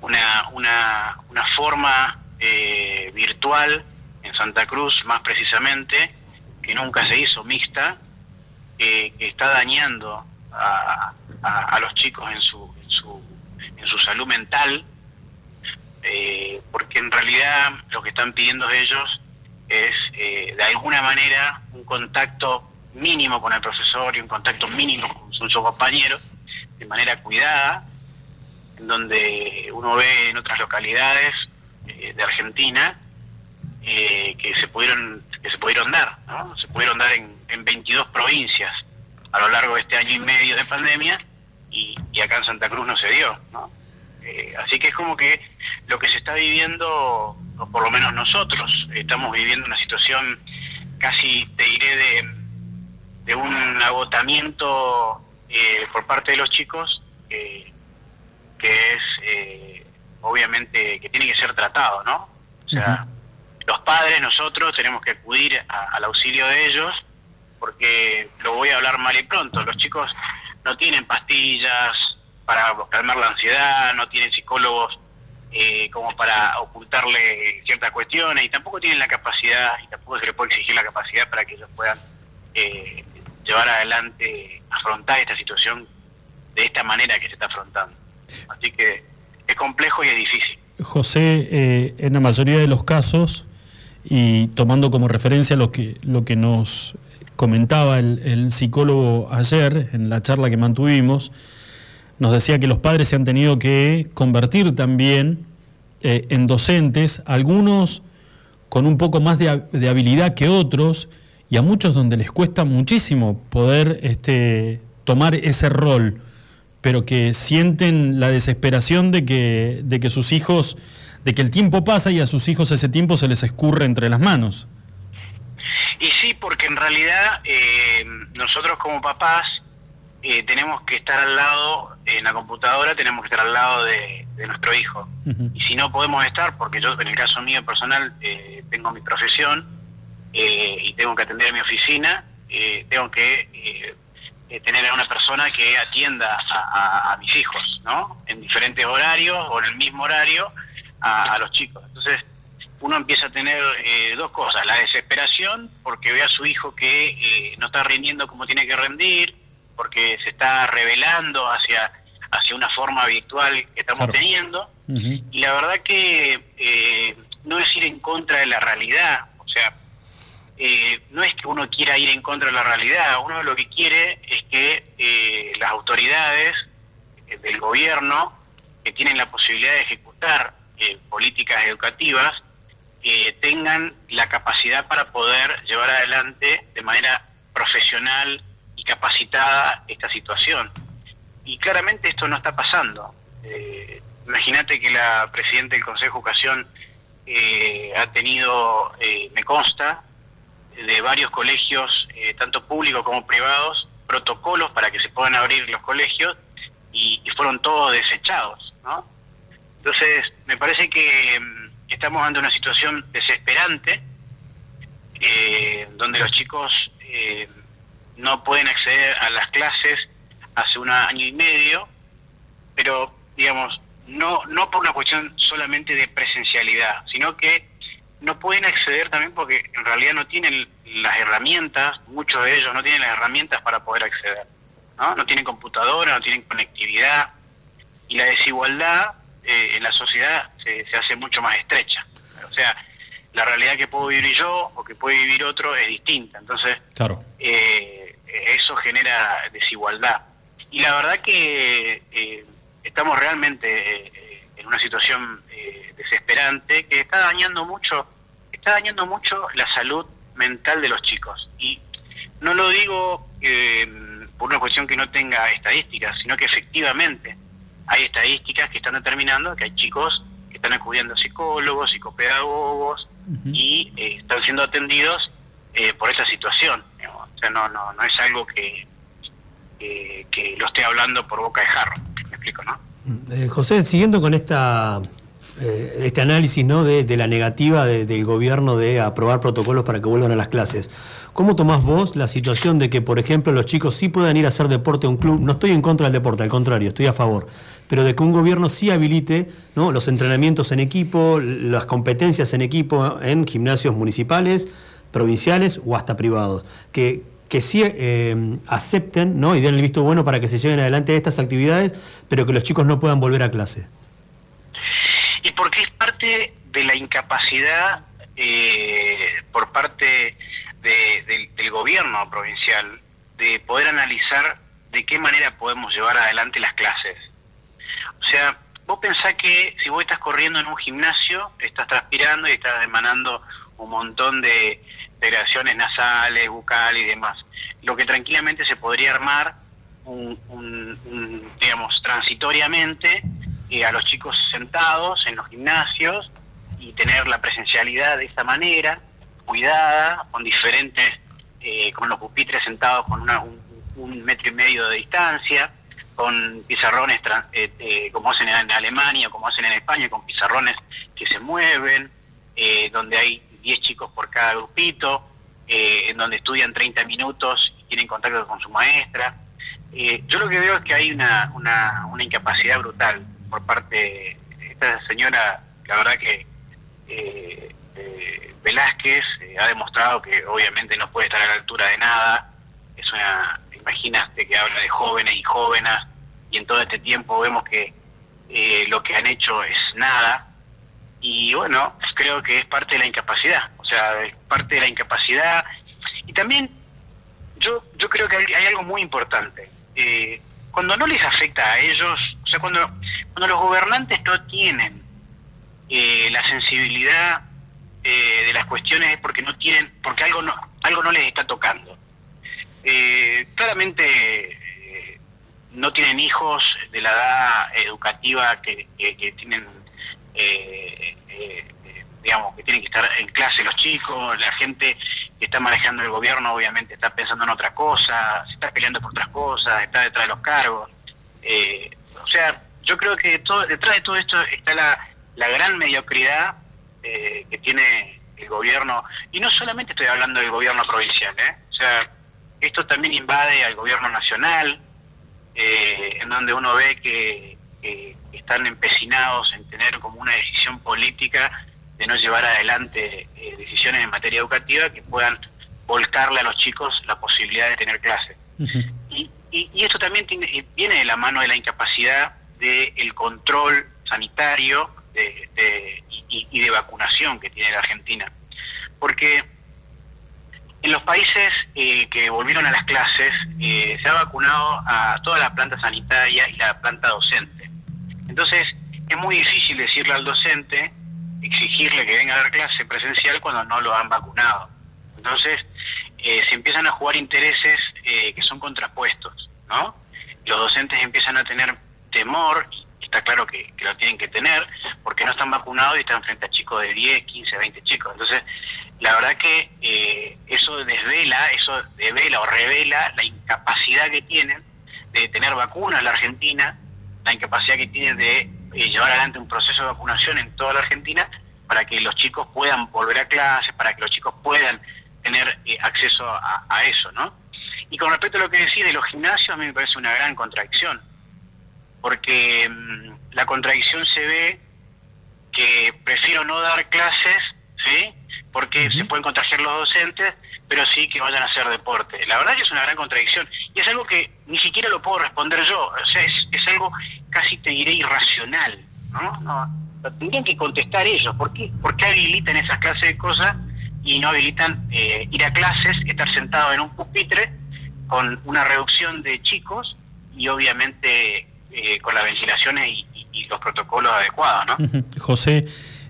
una, una, una forma eh, virtual en Santa Cruz, más precisamente, que nunca se hizo mixta, que está dañando a, a- a los chicos en su, en su, su salud mental, eh, porque en realidad lo que están pidiendo ellos es eh, de alguna manera un contacto mínimo con el profesor y un contacto mínimo con su, su compañero, de manera cuidada, en donde uno ve en otras localidades eh, de Argentina eh, que se pudieron que se pudieron dar, ¿no? Se pudieron dar en, en 22 provincias a lo largo de este año y medio de pandemia y, y acá en Santa Cruz no se dio, ¿no? Eh, así que es como que lo que se está viviendo, o por lo menos nosotros, estamos viviendo una situación casi, te diré, de, de un agotamiento eh, por parte de los chicos eh, que es eh, obviamente que tiene que ser tratado, ¿no? O sea, los padres, nosotros tenemos que acudir a- al auxilio de ellos, porque lo voy a hablar mal y pronto, los chicos no tienen pastillas para calmar la ansiedad, no tienen psicólogos eh, como para ocultarle ciertas cuestiones y tampoco tienen la capacidad y tampoco se le puede exigir la capacidad para que ellos puedan eh, llevar adelante, afrontar esta situación de esta manera que se está afrontando. Así que es complejo y es difícil. José, eh, en la mayoría de los casos, y tomando como referencia lo que, lo que nos comentaba el, el psicólogo ayer en la charla que mantuvimos, nos decía que los padres se han tenido que convertir también eh, en docentes, algunos con un poco más de, de habilidad que otros, y a muchos donde les cuesta muchísimo poder este, tomar ese rol. pero que sienten la desesperación de que, de que sus hijos, de que el tiempo pasa y a sus hijos ese tiempo se les escurre entre las manos. Y sí, porque en realidad eh, nosotros como papás eh, tenemos que estar al lado, en la computadora tenemos que estar al lado de, de nuestro hijo. Y si no podemos estar, porque yo en el caso mío personal eh, tengo mi profesión eh, y tengo que atender mi oficina, eh, tengo que eh, tener a una persona que atienda a, a- a mis hijos, ¿no? En diferentes horarios o en el mismo horario a, a los chicos. Entonces uno empieza a tener eh, dos cosas, la desesperación porque ve a su hijo que eh, no está rindiendo como tiene que rendir, porque se está revelando hacia, hacia una forma virtual que estamos Claro. teniendo, y la verdad que eh, no es ir en contra de la realidad, o sea, eh, no es que uno quiera ir en contra de la realidad, uno lo que quiere es que eh, las autoridades del gobierno que tienen la posibilidad de ejecutar eh, políticas educativas eh, tengan la capacidad para poder llevar adelante de manera profesional y capacitada esta situación. Y claramente esto no está pasando. Eh, Imagínate que la presidenta del Consejo de Educación eh, ha tenido, eh, me consta, de varios colegios, eh, tanto públicos como privados, protocolos para que se puedan abrir los colegios y, fueron todos desechados, ¿no? Entonces, me parece que mm, estamos ante una situación desesperante, donde los chicos no pueden acceder a las clases hace un año y medio, pero, digamos, no, no por una cuestión solamente de presencialidad, sino que no pueden acceder también porque en realidad no tienen las herramientas, muchos de ellos no tienen las herramientas para poder acceder. ¿no? No tienen computadora, no tienen conectividad y la desigualdad eh, en la sociedad se, se hace mucho más estrecha. O sea, la realidad que puedo vivir yo o que puede vivir otro es distinta. Entonces, Claro. eh, eso genera desigualdad. Y la verdad que eh, estamos realmente eh, en una situación eh, desesperante que está dañando mucho, está dañando mucho la salud mental de los chicos. Y no lo digo eh, por una cuestión que no tenga estadísticas, sino que efectivamente hay estadísticas que están determinando que hay chicos que están acudiendo a psicólogos, psicopedagogos y eh, están siendo atendidos eh, por esta situación. No, no, no es algo que, que, lo esté hablando por boca de jarro. ¿Me explico, no? Eh, José, siguiendo con esta eh, este análisis ¿no? de, la negativa de- del gobierno de aprobar protocolos para que vuelvan a las clases, ¿cómo tomás vos la situación de que, por ejemplo, los chicos sí puedan ir a hacer deporte a un club? No estoy en contra del deporte, al contrario, estoy a favor. Pero de que un gobierno sí habilite ¿no? los entrenamientos en equipo, las competencias en equipo en gimnasios municipales, provinciales o hasta privados. Que, que sí eh, acepten ¿no? y den el visto bueno para que se lleven adelante estas actividades, pero que los chicos no puedan volver a clase. Y porque es parte de la incapacidad eh, por parte de- del, del gobierno provincial de poder analizar de qué manera podemos llevar adelante las clases. O sea, vos pensás que si vos estás corriendo en un gimnasio, estás transpirando y estás emanando un montón de segregaciones nasales, bucales y demás. Lo que tranquilamente se podría armar, un, un- un, digamos, transitoriamente, eh, a los chicos sentados en los gimnasios y tener la presencialidad de esa manera, cuidada, con diferentes, eh, con los pupitres sentados con una- un, metro y medio de distancia, con pizarrones eh, eh, como hacen en Alemania, como hacen en España, con pizarrones que se mueven, eh, donde hay 10 chicos por cada grupito, eh, en donde estudian 30 minutos y tienen contacto con su maestra. Eh, yo lo que veo es que hay una, una, una incapacidad brutal por parte de esta señora, la verdad que eh, eh, Velázquez eh, ha demostrado que obviamente no puede estar a la altura de nada. Es una, imaginaste que habla de jóvenes y jóvenes y en todo este tiempo vemos que lo que han hecho es nada. Y bueno, creo que es parte de la incapacidad, o sea, es parte de la incapacidad. Y también yo, yo creo que hay, algo muy importante. Eh, cuando no les afecta a ellos, o sea, cuando, cuando los gobernantes no tienen eh, la sensibilidad eh, de las cuestiones es porque no tienen, porque algo no, algo no les está tocando. Eh, claramente eh, no tienen hijos de la edad educativa que, tienen, digamos, que tienen que estar en clase los chicos, la gente que está manejando el gobierno obviamente está pensando en otra cosa, se está peleando por otras cosas, está detrás de los cargos. Eh, o sea, yo creo que todo, detrás de todo esto está la, la gran mediocridad eh, que tiene el gobierno, y no solamente estoy hablando del gobierno provincial, ¿eh? o sea, esto también invade al gobierno nacional, eh, en donde uno ve que están empecinados en tener como una decisión política de no llevar adelante eh, decisiones en materia educativa que puedan volcarle a los chicos la posibilidad de tener clases. Y, y, y esto también tiene- eh, viene de la mano de la incapacidad del control sanitario de- de- y, y de vacunación que tiene la Argentina. Porque en los países eh, que volvieron a las clases eh, se ha vacunado a toda la planta sanitaria y la planta docente. Entonces es muy difícil decirle al docente, exigirle que venga a dar clase presencial cuando no lo han vacunado. Entonces eh, se empiezan a jugar intereses eh, que son contrapuestos, ¿no? Los docentes empiezan a tener temor, está claro que, que lo tienen que tener, porque no están vacunados y están frente a chicos de 10, 15, 20 chicos. Entonces, la verdad que eh, eso desvela, eso devela o revela la incapacidad que tienen de tener vacunas la Argentina, la incapacidad que tienen de eh, llevar adelante un proceso de vacunación en toda la Argentina para que los chicos puedan volver a clases, para que los chicos puedan tener eh, acceso a, a eso, ¿no? Y con respecto a lo que decís de los gimnasios, a mí me parece una gran contradicción, porque mm, la contradicción se ve que prefiero no dar clases, ¿sí? Porque se pueden contagiar los docentes, pero sí que vayan a hacer deporte. La verdad que es una gran contradicción y es algo que ni siquiera lo puedo responder yo, o sea, es, es algo casi te diré irracional, ¿no? no tendrían que contestar ellos, ¿por qué, por qué habilitan esas clases de cosas y no habilitan eh, ir a clases, estar sentado en un pupitre con una reducción de chicos y obviamente eh, con las ventilaciones y, y- y los protocolos adecuados, ¿no? *laughs* José,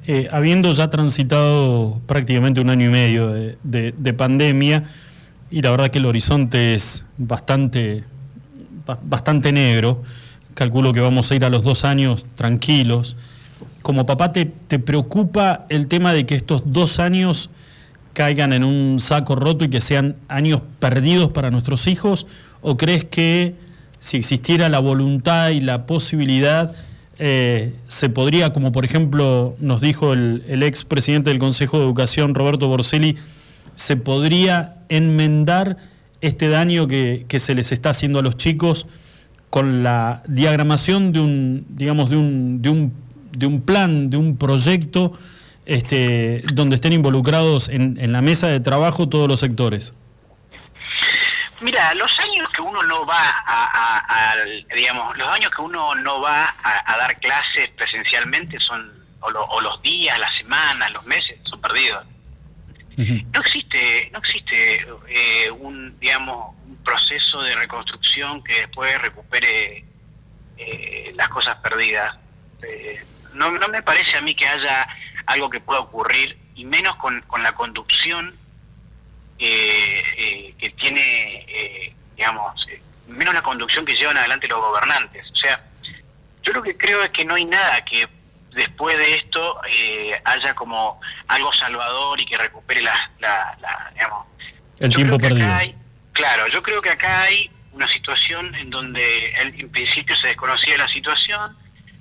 eh, habiendo ya transitado prácticamente un año y medio de, de- de pandemia, y la verdad que el horizonte es bastante, ba- bastante negro, calculo que vamos a ir a los dos años tranquilos. Como papá, te, te preocupa el tema de que estos dos años caigan en un saco roto y que sean años perdidos para nuestros hijos? ¿O crees que si existiera la voluntad y la posibilidad, eh, se podría, como por ejemplo nos dijo el, el ex presidente del Consejo de Educación, Roberto Borselli, se podría enmendar este daño que, que se les está haciendo a los chicos con la diagramación de un, digamos, de un, de un, de un plan, de un proyecto este, donde estén involucrados en, en la mesa de trabajo todos los sectores. Mira, los años que uno no va a, a- digamos, los años que uno no va a, a dar clases presencialmente son, o, lo- o los días, las semanas, los meses, son perdidos. No existe, no existe eh, un, digamos, un proceso de reconstrucción que después recupere eh, las cosas perdidas. Eh, no, no me parece a mí que haya algo que pueda ocurrir, y menos con, con la conducción que tiene, eh, digamos, eh, menos la conducción que llevan adelante los gobernantes. O sea, yo lo que creo es que no hay nada que después de esto eh, haya como algo salvador y que recupere la, la, la, digamos, El yo tiempo perdido. hay- claro, yo creo que acá hay una situación en donde él, en principio se desconocía la situación,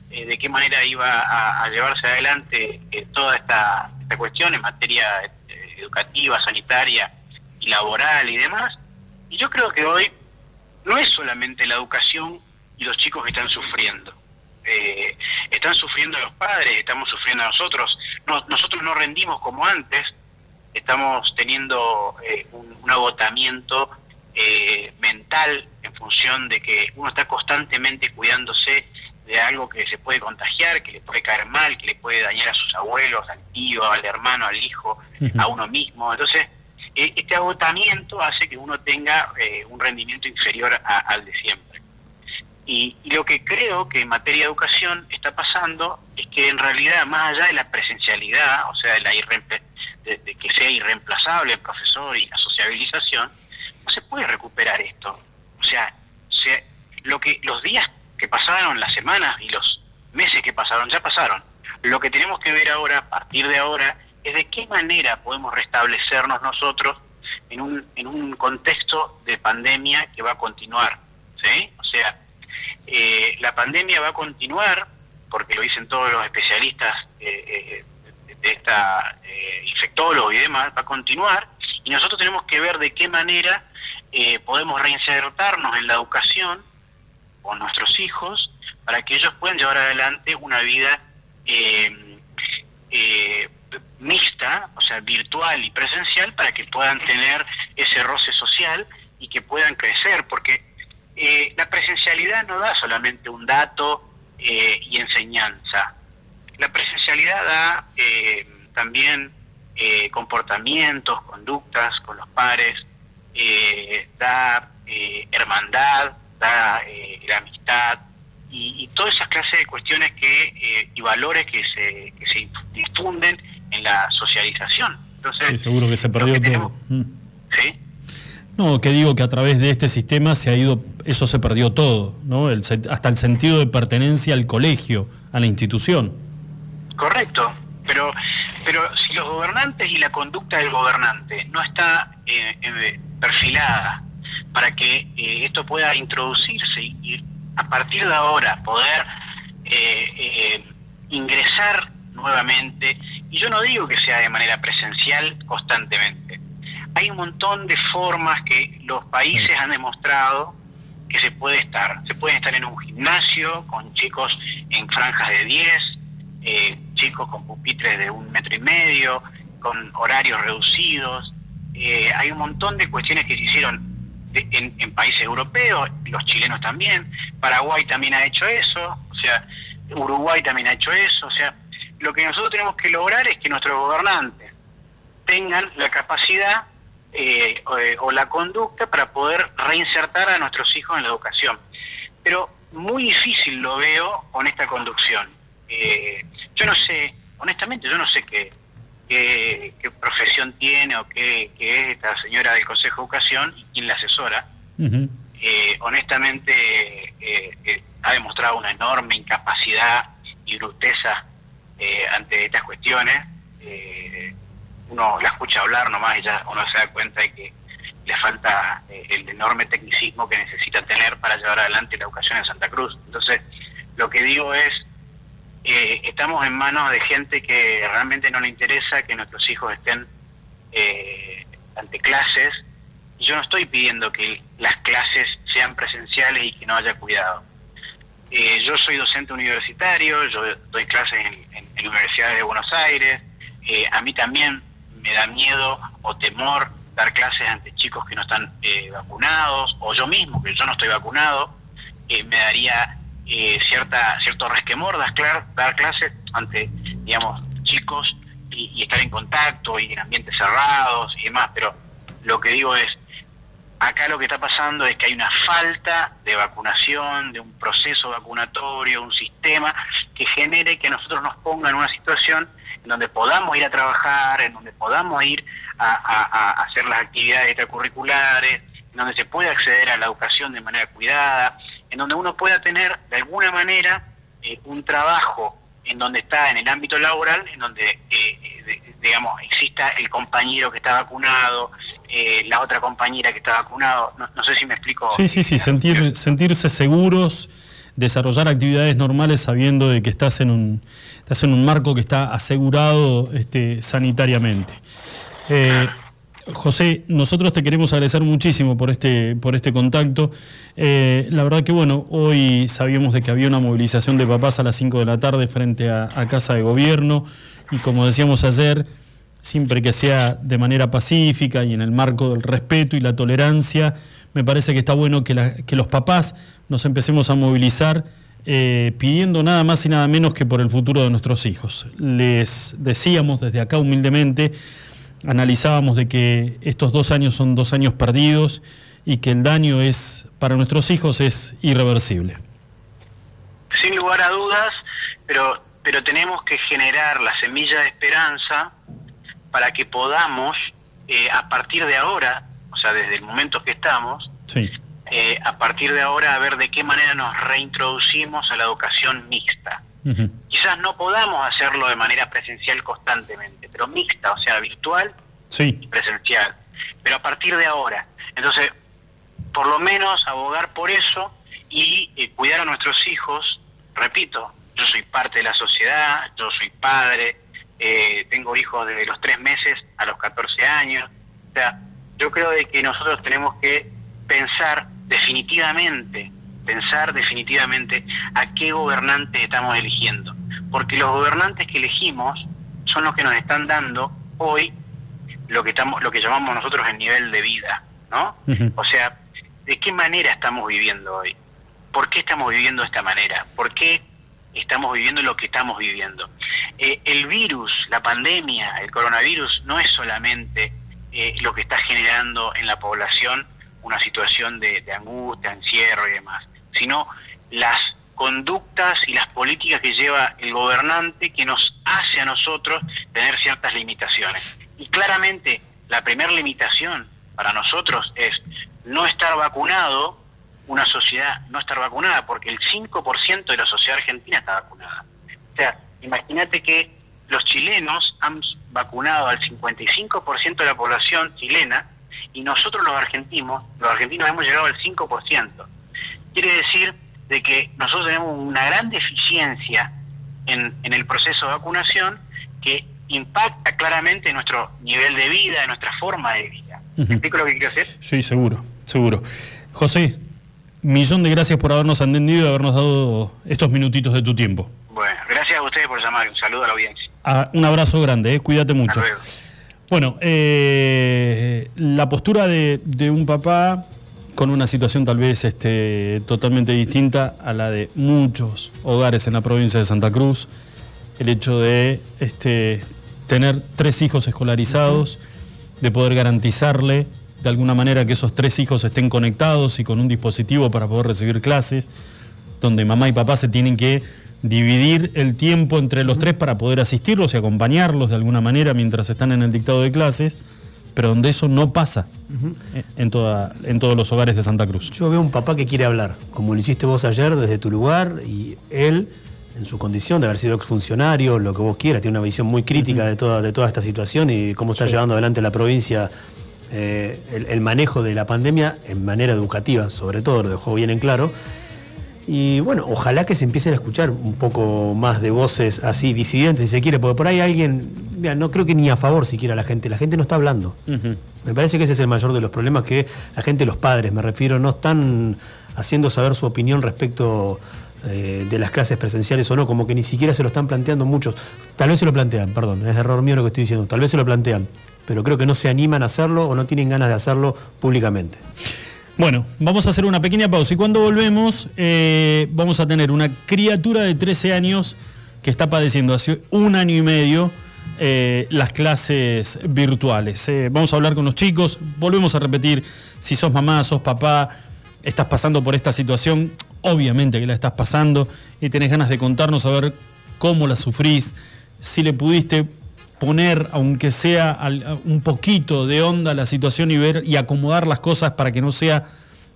eh, de qué manera iba a, a llevarse adelante eh, toda esta, esta cuestión en materia eh, educativa, sanitaria laboral y demás. Y yo creo que hoy no es solamente la educación y los chicos que están sufriendo. Eh, están sufriendo los padres, estamos sufriendo nosotros. No- nosotros no rendimos como antes, estamos teniendo eh, un, un agotamiento eh, mental en función de que uno está constantemente cuidándose de algo que se puede contagiar, que le puede caer mal, que le puede dañar a sus abuelos, al tío, al hermano, al hijo, a uno mismo. Entonces, este agotamiento hace que uno tenga eh, un rendimiento inferior a- al de siempre. Y, lo que creo que en materia de educación está pasando es que en realidad, más allá de la presencialidad, o sea, de, la de- de que sea irreemplazable el profesor y la sociabilización, no se puede recuperar esto. O sea, se- lo que los días que pasaron, las semanas y los meses que pasaron, ya pasaron. Lo que tenemos que ver ahora, a partir de ahora, es de qué manera podemos restablecernos nosotros en un, en un contexto de pandemia que va a continuar. ¿sí? O sea, eh, la pandemia va a continuar, porque lo dicen todos los especialistas eh, eh, de esta infectólogos y demás, va a continuar, y nosotros tenemos que ver de qué manera podemos reinsertarnos en la educación con nuestros hijos para que ellos puedan llevar adelante una vida mixta, o sea, virtual y presencial, para que puedan tener ese roce social y que puedan crecer, porque eh, la presencialidad no da solamente un dato eh, y enseñanza. La presencialidad da eh, también comportamientos, conductas con los pares, da hermandad, da la amistad y, todas esas clases de cuestiones que y valores que se, que se difunden en la socialización. Entonces, sí, seguro que se perdió todo. Mm. ¿Sí? No, que digo que a través de este sistema se ha ido, eso se perdió todo, ¿no? El, hasta el sentido de pertenencia al colegio, a la institución. Correcto, pero, pero si los gobernantes y la conducta del gobernante no está eh, eh, perfilada para que eh, esto pueda introducirse y, a partir de ahora poder ingresar nuevamente, y yo no digo que sea de manera presencial constantemente, hay un montón de formas que los países han demostrado que se puede estar. Se puede estar en un gimnasio con chicos en franjas de 10, eh, chicos con pupitres de un metro y medio, con horarios reducidos. Eh, hay un montón de cuestiones que se hicieron en, en, países europeos, los chilenos también. Paraguay también ha hecho eso, o sea, Uruguay también ha hecho eso. O sea, lo que nosotros tenemos que lograr es que nuestros gobernantes tengan la capacidad eh, eh, o, la conducta para poder reinsertar a nuestros hijos en la educación. Pero muy difícil lo veo con esta conducción. Eh, yo no sé, honestamente, yo no sé qué, qué, profesión tiene o qué, es esta señora del Consejo de Educación y quién la asesora. honestamente, ha demostrado una enorme incapacidad y bruteza ante estas cuestiones uno la escucha hablar nomás y ya uno se da cuenta de que le falta eh, el enorme tecnicismo que necesita tener para llevar adelante la educación en Santa Cruz. Entonces, lo que digo es, eh, estamos en manos de gente que realmente no le interesa que nuestros hijos estén eh, ante clases. Yo no estoy pidiendo que las clases sean presenciales y que no haya cuidado. yo soy docente universitario, yo doy clases en, en universidades de Buenos Aires, a mí también me da miedo o temor dar clases ante chicos que no están eh, vacunados, o yo mismo, que yo no estoy vacunado, eh, me daría eh, cierta cierto resquemor dar, dar clases ante, digamos, chicos y, estar en contacto y en ambientes cerrados y demás, pero lo que digo es, acá lo que está pasando es que hay una falta de vacunación, de un proceso vacunatorio, un sistema que genere que nosotros nos ponga en una situación en donde podamos ir a trabajar, en donde podamos ir a, hacer las actividades extracurriculares, en donde se pueda acceder a la educación de manera cuidada, en donde uno pueda tener de alguna manera eh, un trabajo en donde está en el ámbito laboral, en donde, eh, eh, digamos, exista el compañero que está vacunado, la otra compañera que está vacunado. No, sé si me explico. Sí, sí, sí, sentir, sentirse seguros, desarrollar actividades normales sabiendo de que estás en un estás en un marco que está asegurado este, sanitariamente. Eh, José, nosotros te queremos agradecer muchísimo por este, por este contacto. Eh, la verdad que bueno, hoy sabíamos de que había una movilización de papás a las 5 de la tarde frente a, Casa de Gobierno y como decíamos ayer, siempre que sea de manera pacífica y en el marco del respeto y la tolerancia, me parece que está bueno que, los papás nos empecemos a movilizar eh, pidiendo nada más y nada menos que por el futuro de nuestros hijos. Les decíamos desde acá humildemente, analizábamos de que estos dos años son dos años perdidos y que el daño es para nuestros hijos es irreversible. Sin lugar a dudas, pero, pero tenemos que generar la semilla de esperanza para que podamos, eh, a partir de ahora, o sea, desde el momento que estamos, eh, a partir de ahora a ver de qué manera nos reintroducimos a la educación mixta. Quizás no podamos hacerlo de manera presencial constantemente, pero mixta, o sea, virtual Sí. y presencial. Pero a partir de ahora. Entonces, por lo menos abogar por eso y eh, cuidar a nuestros hijos. Repito, yo soy parte de la sociedad, yo soy padre, eh, tengo hijos desde los tres meses a los 14 años. O sea, yo creo de que nosotros tenemos que pensar definitivamente, pensar definitivamente a qué gobernante estamos eligiendo. Porque los gobernantes que elegimos son los que nos están dando hoy lo que estamos, lo que llamamos nosotros el nivel de vida, ¿no? O sea, ¿de qué manera estamos viviendo hoy? ¿Por qué estamos viviendo de esta manera? ¿Por qué estamos viviendo lo que estamos viviendo? Eh, el virus, la pandemia, el coronavirus, no es solamente eh, lo que está generando en la población una situación de, de angustia, encierro y demás, sino las conductas y las políticas que lleva el gobernante que nos hace a nosotros tener ciertas limitaciones. Y claramente la primera limitación para nosotros es no estar vacunado, una sociedad no estar vacunada, porque el 5% de la sociedad argentina está vacunada. O sea, imagínate que los chilenos han vacunado al 55% de la población chilena y nosotros los argentinos, los argentinos hemos llegado al 5%. Quiere decir de que nosotros tenemos una gran deficiencia en, en el proceso de vacunación que impacta claramente nuestro nivel de vida, nuestra forma de vida. ¿Me explico lo que quiero hacer? Sí, seguro, seguro. José, millón de gracias por habernos atendido y habernos dado estos minutitos de tu tiempo. Bueno, gracias a ustedes por llamar. Un saludo a la audiencia. Ah, un abrazo grande, eh, cuídate mucho. Hasta luego. Bueno, eh, la postura de, de un papá con una situación tal vez este, totalmente distinta a la de muchos hogares en la provincia de Santa Cruz, el hecho de este, tener tres hijos escolarizados, de poder garantizarle de alguna manera que esos tres hijos estén conectados y con un dispositivo para poder recibir clases, donde mamá y papá se tienen que dividir el tiempo entre los tres para poder asistirlos y acompañarlos de alguna manera mientras están en el dictado de clases, pero donde eso no pasa en, toda, en todos los hogares de Santa Cruz. Yo veo un papá que quiere hablar, como lo hiciste vos ayer desde tu lugar, y él, en su condición de haber sido exfuncionario, lo que vos quieras, tiene una visión muy crítica de, toda, de toda esta situación y cómo está llevando adelante la provincia eh, el, el manejo de la pandemia en manera educativa, sobre todo, lo dejó bien en claro. Y bueno, ojalá que se empiecen a escuchar un poco más de voces así disidentes, si se quiere, porque por ahí alguien, mira, no creo que ni a favor siquiera la gente, la gente no está hablando. Me parece que ese es el mayor de los problemas que la gente, los padres, me refiero, no están haciendo saber su opinión respecto eh, de las clases presenciales o no, como que ni siquiera se lo están planteando muchos. Tal vez se lo plantean, perdón, es error mío lo que estoy diciendo, tal vez se lo plantean, pero creo que no se animan a hacerlo o no tienen ganas de hacerlo públicamente. Bueno, vamos a hacer una pequeña pausa y cuando volvemos eh, vamos a tener una criatura de 13 años que está padeciendo hace un año y medio eh, las clases virtuales. Eh, vamos a hablar con los chicos, volvemos a repetir, si sos mamá, sos papá, estás pasando por esta situación, obviamente que la estás pasando y tenés ganas de contarnos a ver cómo la sufrís, si le pudiste poner, aunque sea un poquito de onda la situación y ver y acomodar las cosas para que no sea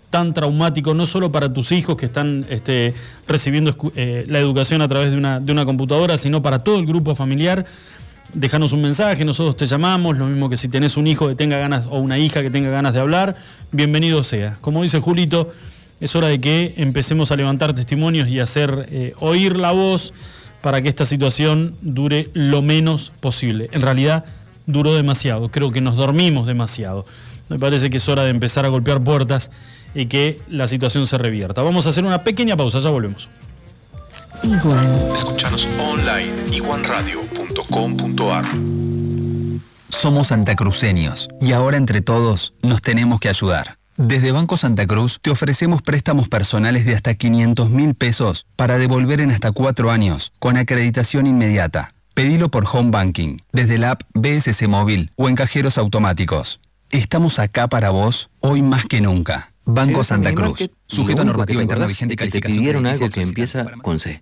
tan traumático, no solo para tus hijos que están este, recibiendo eh, la educación a través de una, de una computadora, sino para todo el grupo familiar. Déjanos un mensaje, nosotros te llamamos, lo mismo que si tenés un hijo que tenga ganas o una hija que tenga ganas de hablar, bienvenido sea. Como dice Julito, es hora de que empecemos a levantar testimonios y hacer eh, oír la voz para que esta situación dure lo menos posible. En realidad duró demasiado, creo que nos dormimos demasiado. Me parece que es hora de empezar a golpear puertas y que la situación se revierta. Vamos a hacer una pequeña pausa, ya volvemos. Escuchanos online iguanradio.com.ar Somos santacruceños y ahora entre todos nos tenemos que ayudar. Desde Banco Santa Cruz te ofrecemos préstamos personales de hasta 500 mil pesos para devolver en hasta cuatro años con acreditación inmediata. Pedilo por Home Banking, desde la app BSC Móvil o en cajeros automáticos. Estamos acá para vos hoy más que nunca. Banco Santa Cruz. Sujeto a normativa interna vigente y te calificación pidieron algo que empieza con C.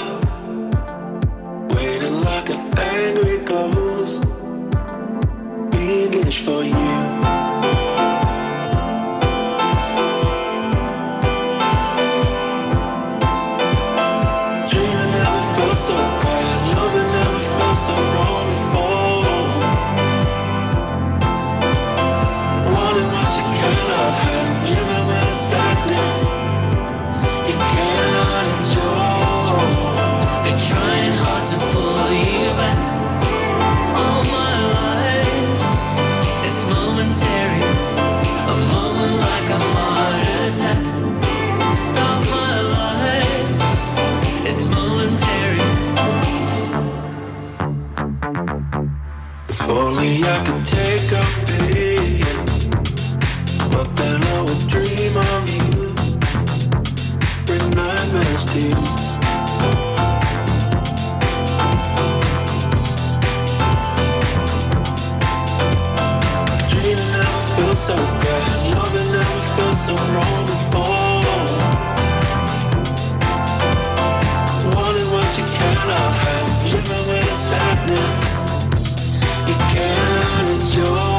For you. Only I could take a beat, but then I would dream of you. Nightmares. Dreaming never felt so bad, loving never felt so wrong before. Wanting what you cannot have, living with sadness you cannot enjoy.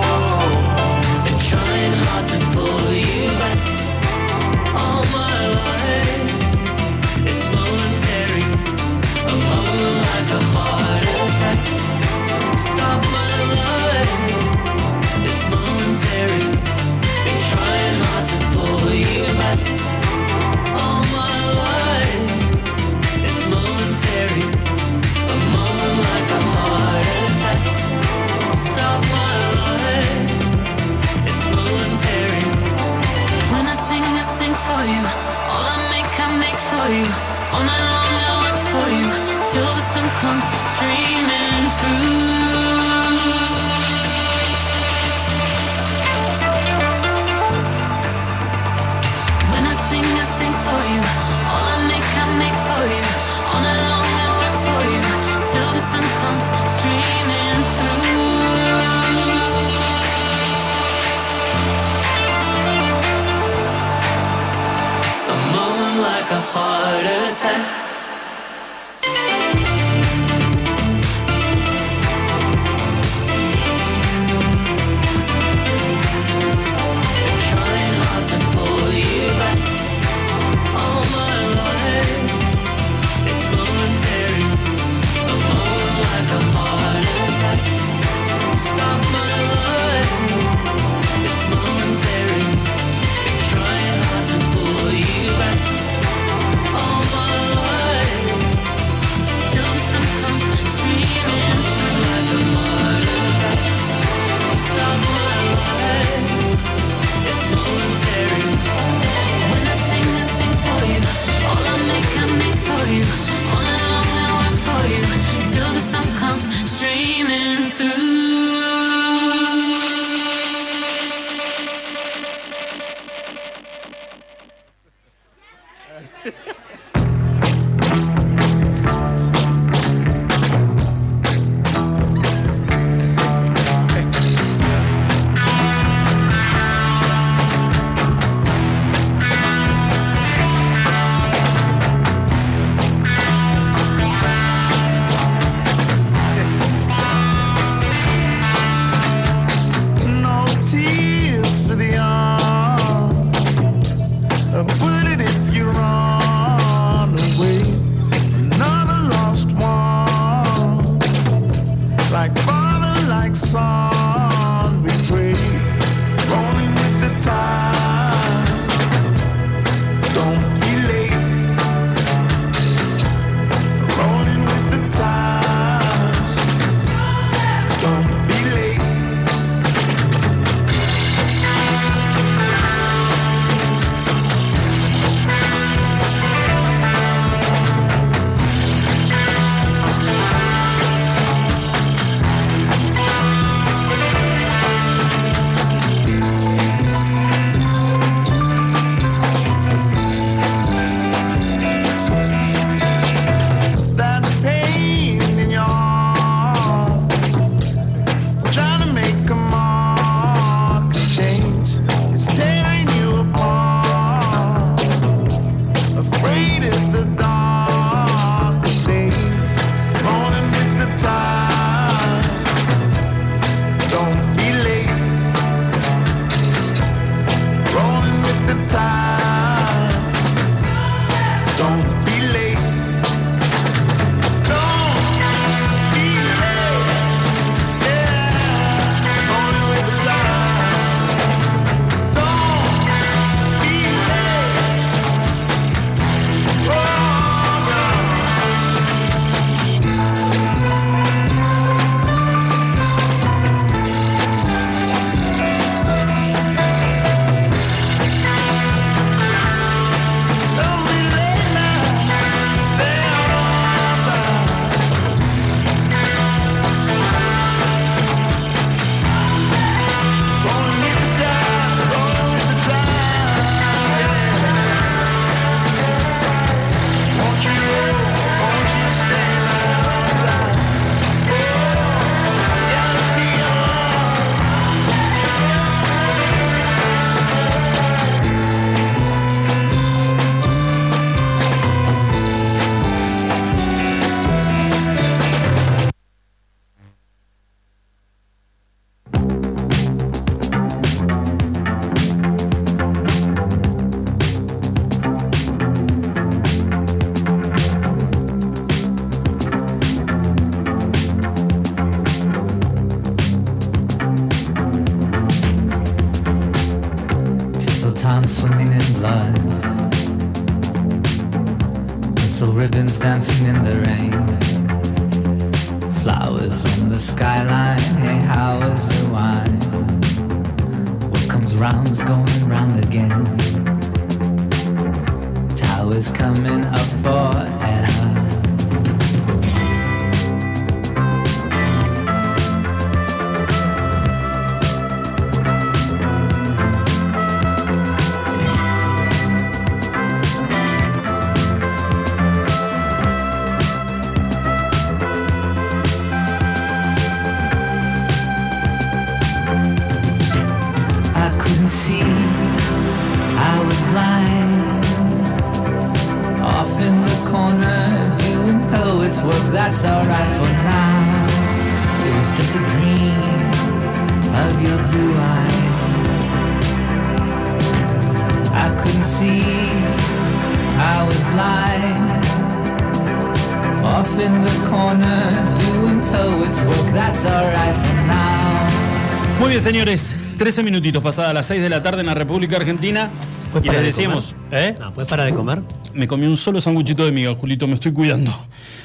Señores. 13 minutitos pasadas las 6 de la tarde en la República Argentina. ¿Puedes Y les de decíamos, ¿eh? No, ¿puedes parar de comer? Me comí un solo sanguchito de miga, Julito, me estoy cuidando.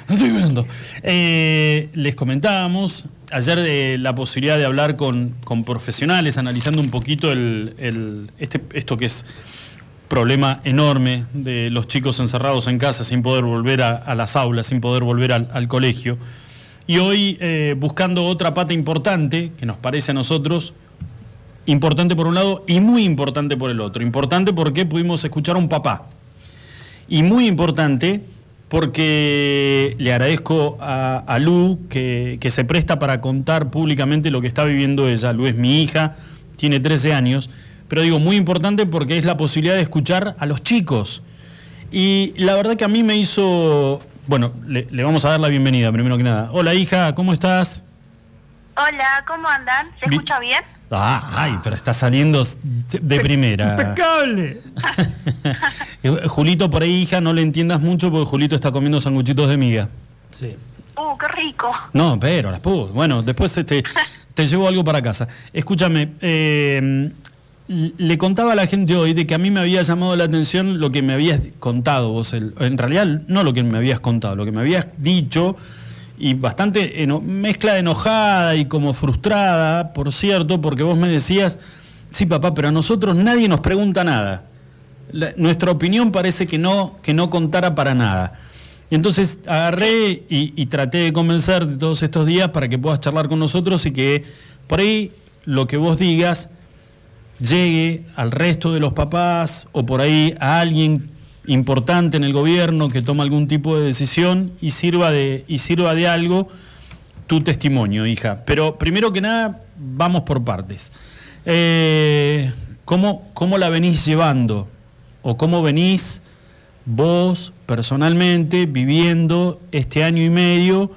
Me estoy cuidando. Eh, les comentábamos ayer de la posibilidad de hablar con, con profesionales, analizando un poquito el, el- este, esto que es problema enorme de los chicos encerrados en casa sin poder volver a, a las aulas, sin poder volver al, al colegio. Y hoy eh, buscando otra pata importante, que nos parece a nosotros, importante por un lado y muy importante por el otro. Importante porque pudimos escuchar a un papá. Y muy importante porque le agradezco a, a Lu que, que se presta para contar públicamente lo que está viviendo ella. Lu es mi hija, tiene 13 años, pero digo muy importante porque es la posibilidad de escuchar a los chicos. Y la verdad que a mí me hizo, bueno, le, le vamos a dar la bienvenida primero que nada. Hola hija, ¿cómo estás? Hola, ¿cómo andan? ¿Se Bi- escucha bien? Ah, ay, pero está saliendo de primera. ¡Impecable! *laughs* Julito, por ahí, hija, no le entiendas mucho porque Julito está comiendo sanguchitos de miga. Sí. Uh, qué rico. No, pero las pudo. Bueno, después te, te, llevo algo para casa. Escúchame, eh, le contaba a la gente hoy de que a mí me había llamado la atención lo que me habías contado vos. en realidad, no lo que me habías contado, lo que me habías dicho y bastante mezcla enojada y como frustrada, por cierto, porque vos me decías, sí papá, pero a nosotros nadie nos pregunta nada. Nuestra opinión parece que no, que no contara para nada. Y entonces agarré y, y traté de convencer de todos estos días para que puedas charlar con nosotros y que por ahí lo que vos digas llegue al resto de los papás o por ahí a alguien importante en el gobierno que toma algún tipo de decisión y sirva de, y sirva de algo tu testimonio, hija. Pero primero que nada, vamos por partes. Eh, ¿cómo, ¿Cómo la venís llevando? ¿O cómo venís vos personalmente viviendo este año y medio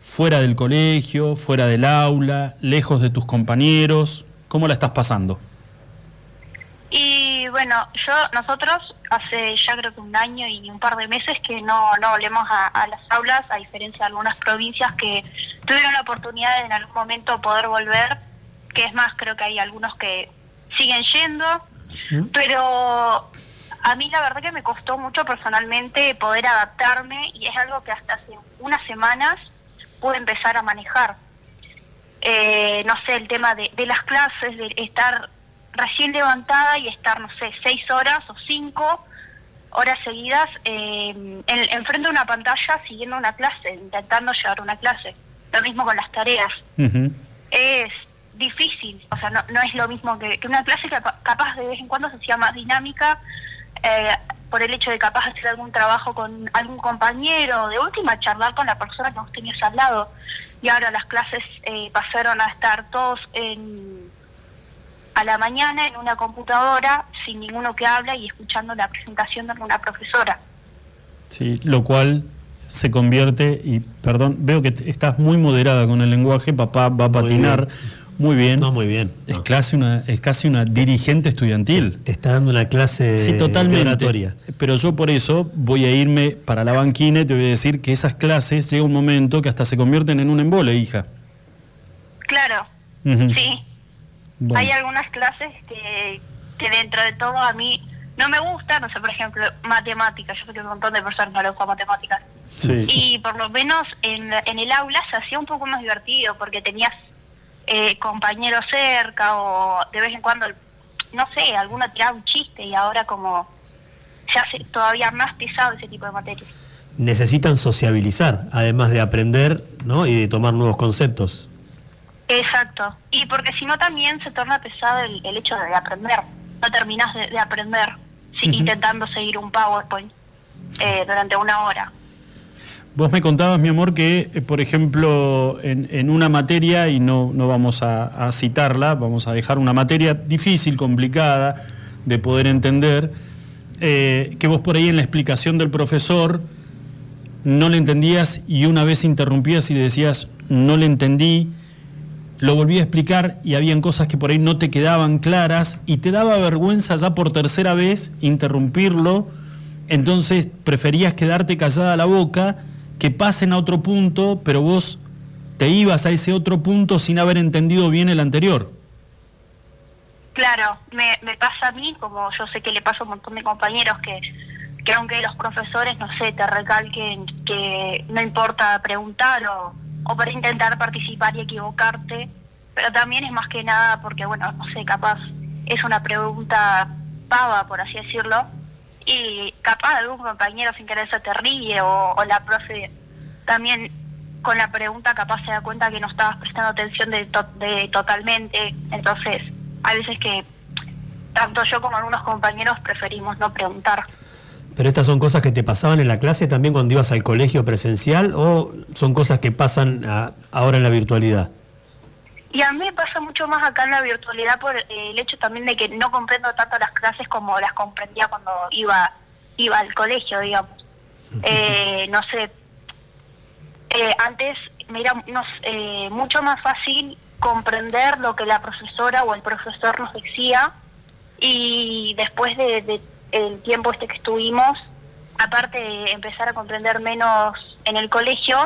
fuera del colegio, fuera del aula, lejos de tus compañeros? ¿Cómo la estás pasando? Bueno, yo, nosotros hace ya creo que un año y un par de meses que no, no volvemos a, a las aulas, a diferencia de algunas provincias que tuvieron la oportunidad de en algún momento poder volver, que es más, creo que hay algunos que siguen yendo, pero a mí la verdad que me costó mucho personalmente poder adaptarme y es algo que hasta hace unas semanas pude empezar a manejar. Eh, no sé, el tema de, de las clases, de estar recién levantada y estar, no sé, seis horas o cinco horas seguidas eh, en, enfrente de una pantalla siguiendo una clase, intentando llevar una clase. Lo mismo con las tareas. Es difícil, o sea, no, no es lo mismo que, que una clase que capa- capaz de vez en cuando se hacía más dinámica eh, por el hecho de capaz hacer algún trabajo con algún compañero, de última charlar con la persona que vos tenías al lado. Y ahora las clases eh, pasaron a estar todos en, a la mañana en una computadora sin ninguno que habla y escuchando la presentación de una profesora. Sí, lo cual se convierte, y perdón, veo que te- estás muy moderada con el lenguaje, papá va a patinar muy bien. No, muy bien. Es, casi una, es casi una dirigente estudiantil. Te está dando una clase Sí, de totalmente. oratoria. Pero yo por eso voy a irme para la banquina y te voy a decir que esas clases llega un momento que hasta se convierten en un embole, hija. Claro, sí. Bueno. Hay algunas clases que, que dentro de todo a mí no me gustan, no sé, por ejemplo, matemáticas. Yo sé que un montón de personas no les gusta matemáticas. Sí. Y por lo menos en, en el aula se hacía un poco más divertido porque tenías eh, compañeros cerca o de vez en cuando, no sé, alguno tiraba un chiste y ahora como se hace todavía más pesado ese tipo de materias. Necesitan sociabilizar, además de aprender ¿no? y de tomar nuevos conceptos. Exacto. Y porque si no también se torna pesado el, el hecho de aprender. No terminas de, de aprender si- intentando seguir un PowerPoint eh, durante una hora. Vos me contabas, mi amor, que, eh, por ejemplo, en, en una materia, y no, no vamos a, a citarla, vamos a dejar una materia difícil, complicada de poder entender, eh, que vos por ahí en la explicación del profesor no le entendías y una vez interrumpías y le decías, no le entendí, lo volví a explicar y habían cosas que por ahí no te quedaban claras y te daba vergüenza ya por tercera vez interrumpirlo, entonces preferías quedarte callada la boca, que pasen a otro punto, pero vos te ibas a ese otro punto sin haber entendido bien el anterior. Claro, me, pasa a mí, como yo sé que le pasa a un montón de compañeros que, que aunque los profesores, no sé, te recalquen que no importa preguntar o, o para intentar participar y equivocarte, pero también es más que nada porque, bueno, no sé, capaz es una pregunta pava, por así decirlo, y capaz algún compañero sin querer se te ríe o, o la profe también con la pregunta capaz se da cuenta que no estabas prestando atención de, to- de totalmente, entonces hay veces que tanto yo como algunos compañeros preferimos no preguntar. Pero estas son cosas que te pasaban en la clase también cuando ibas al colegio presencial o son cosas que pasan a- ahora en la virtualidad. Y a mí me pasa mucho más acá en la virtualidad por eh, el hecho también de que no comprendo tanto las clases como las comprendía cuando iba iba al colegio, digamos. *laughs* Eh, no sé, eh, antes me era no sé, eh, mucho más fácil comprender lo que la profesora o el profesor nos decía y después de, de el tiempo este que estuvimos, aparte de empezar a comprender menos en el colegio,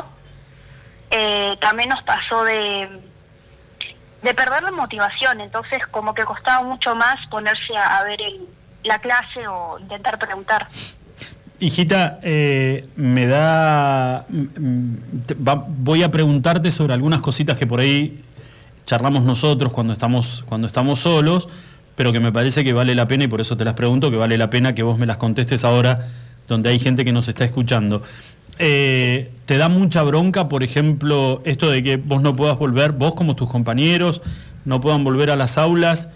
eh, también nos pasó de de perder la motivación, entonces como que costaba mucho más ponerse a, ver el- la clase o intentar preguntar. Hijita, eh, me da. mm, voy a preguntarte sobre algunas cositas que por ahí charlamos nosotros cuando estamos, cuando estamos solos, pero que me parece que vale la pena, y por eso te las pregunto, que vale la pena que vos me las contestes ahora, donde hay gente que nos está escuchando. Eh, ¿Te da mucha bronca, por ejemplo, esto de que vos no puedas volver, vos como tus compañeros, no puedan volver a las aulas?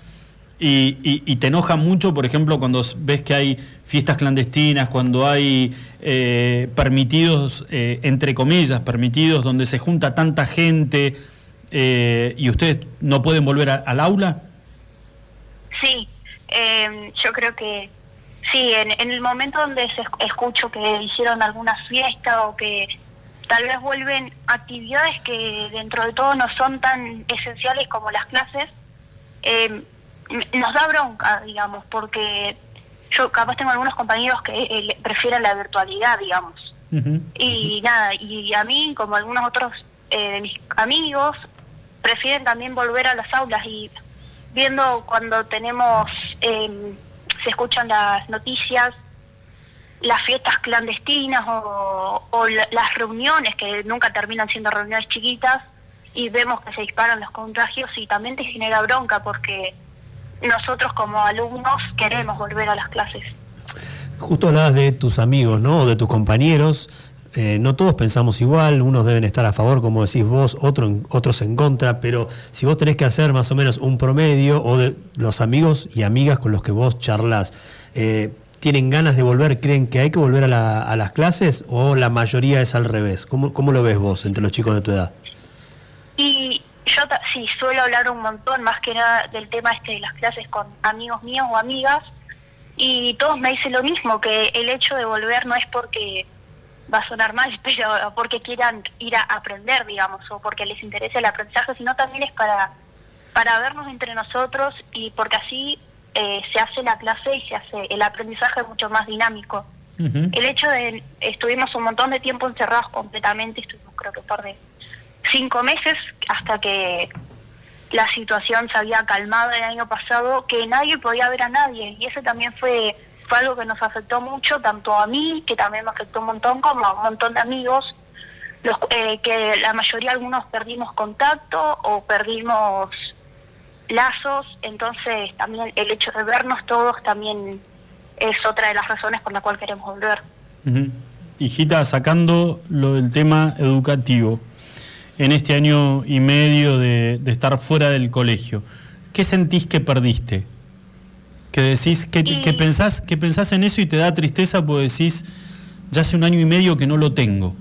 Y, te enoja mucho, por ejemplo, cuando ves que hay fiestas clandestinas, cuando hay eh, permitidos, eh, entre comillas, permitidos, donde se junta tanta gente y ustedes no pueden volver a- al aula. Sí, eh, yo creo que sí, en, en el momento donde escucho que hicieron alguna fiesta o que tal vez vuelven actividades que dentro de todo no son tan esenciales como las clases, eh, nos da bronca, digamos, porque yo capaz tengo algunos compañeros que eh, prefieren la virtualidad, digamos. Y nada, y a mí, como algunos otros eh, de mis amigos, prefieren también volver a las aulas y viendo cuando tenemos, eh, se escuchan las noticias, las fiestas clandestinas o, o la- las reuniones que nunca terminan siendo reuniones chiquitas y vemos que se disparan los contagios y también te genera bronca porque nosotros como alumnos queremos volver a las clases. Justo hablabas de tus amigos, ¿no? De tus compañeros. Eh, no todos pensamos igual, unos deben estar a favor, como decís vos, otro en- otros en contra, pero si vos tenés que hacer más o menos un promedio, o de los amigos y amigas con los que vos charlas, eh, ¿tienen ganas de volver? ¿Creen que hay que volver a, la- a las clases? ¿O la mayoría es al revés? ¿Cómo, ¿Cómo lo ves vos entre los chicos de tu edad? Y yo sí suelo hablar un montón, más que nada del tema este de las clases con amigos míos o amigas, y todos me dicen lo mismo, que el hecho de volver no es porque va a sonar mal, *laughs* pero porque quieran ir a aprender, digamos, o porque les interese el aprendizaje, sino también es para, para vernos entre nosotros y porque así eh, se hace la clase y se hace el aprendizaje mucho más dinámico. El hecho de, estuvimos un montón de tiempo encerrados completamente, estuvimos creo que un par de cinco meses hasta que la situación se había calmado el año pasado, que nadie podía ver a nadie. Y eso también fue, fue algo que nos afectó mucho, tanto a mí, que también me afectó un montón, como a un montón de amigos, los, eh, que la mayoría algunos perdimos contacto o perdimos lazos. Entonces también el hecho de vernos todos también es otra de las razones por la cual queremos volver. Ujú. Hijita, sacando lo del tema educativo, en este año y medio de estar fuera del colegio, ¿qué sentís que perdiste? Que decís, que, que pensás, que pensás en eso y te da tristeza porque decís, ya hace un año y medio que no lo tengo.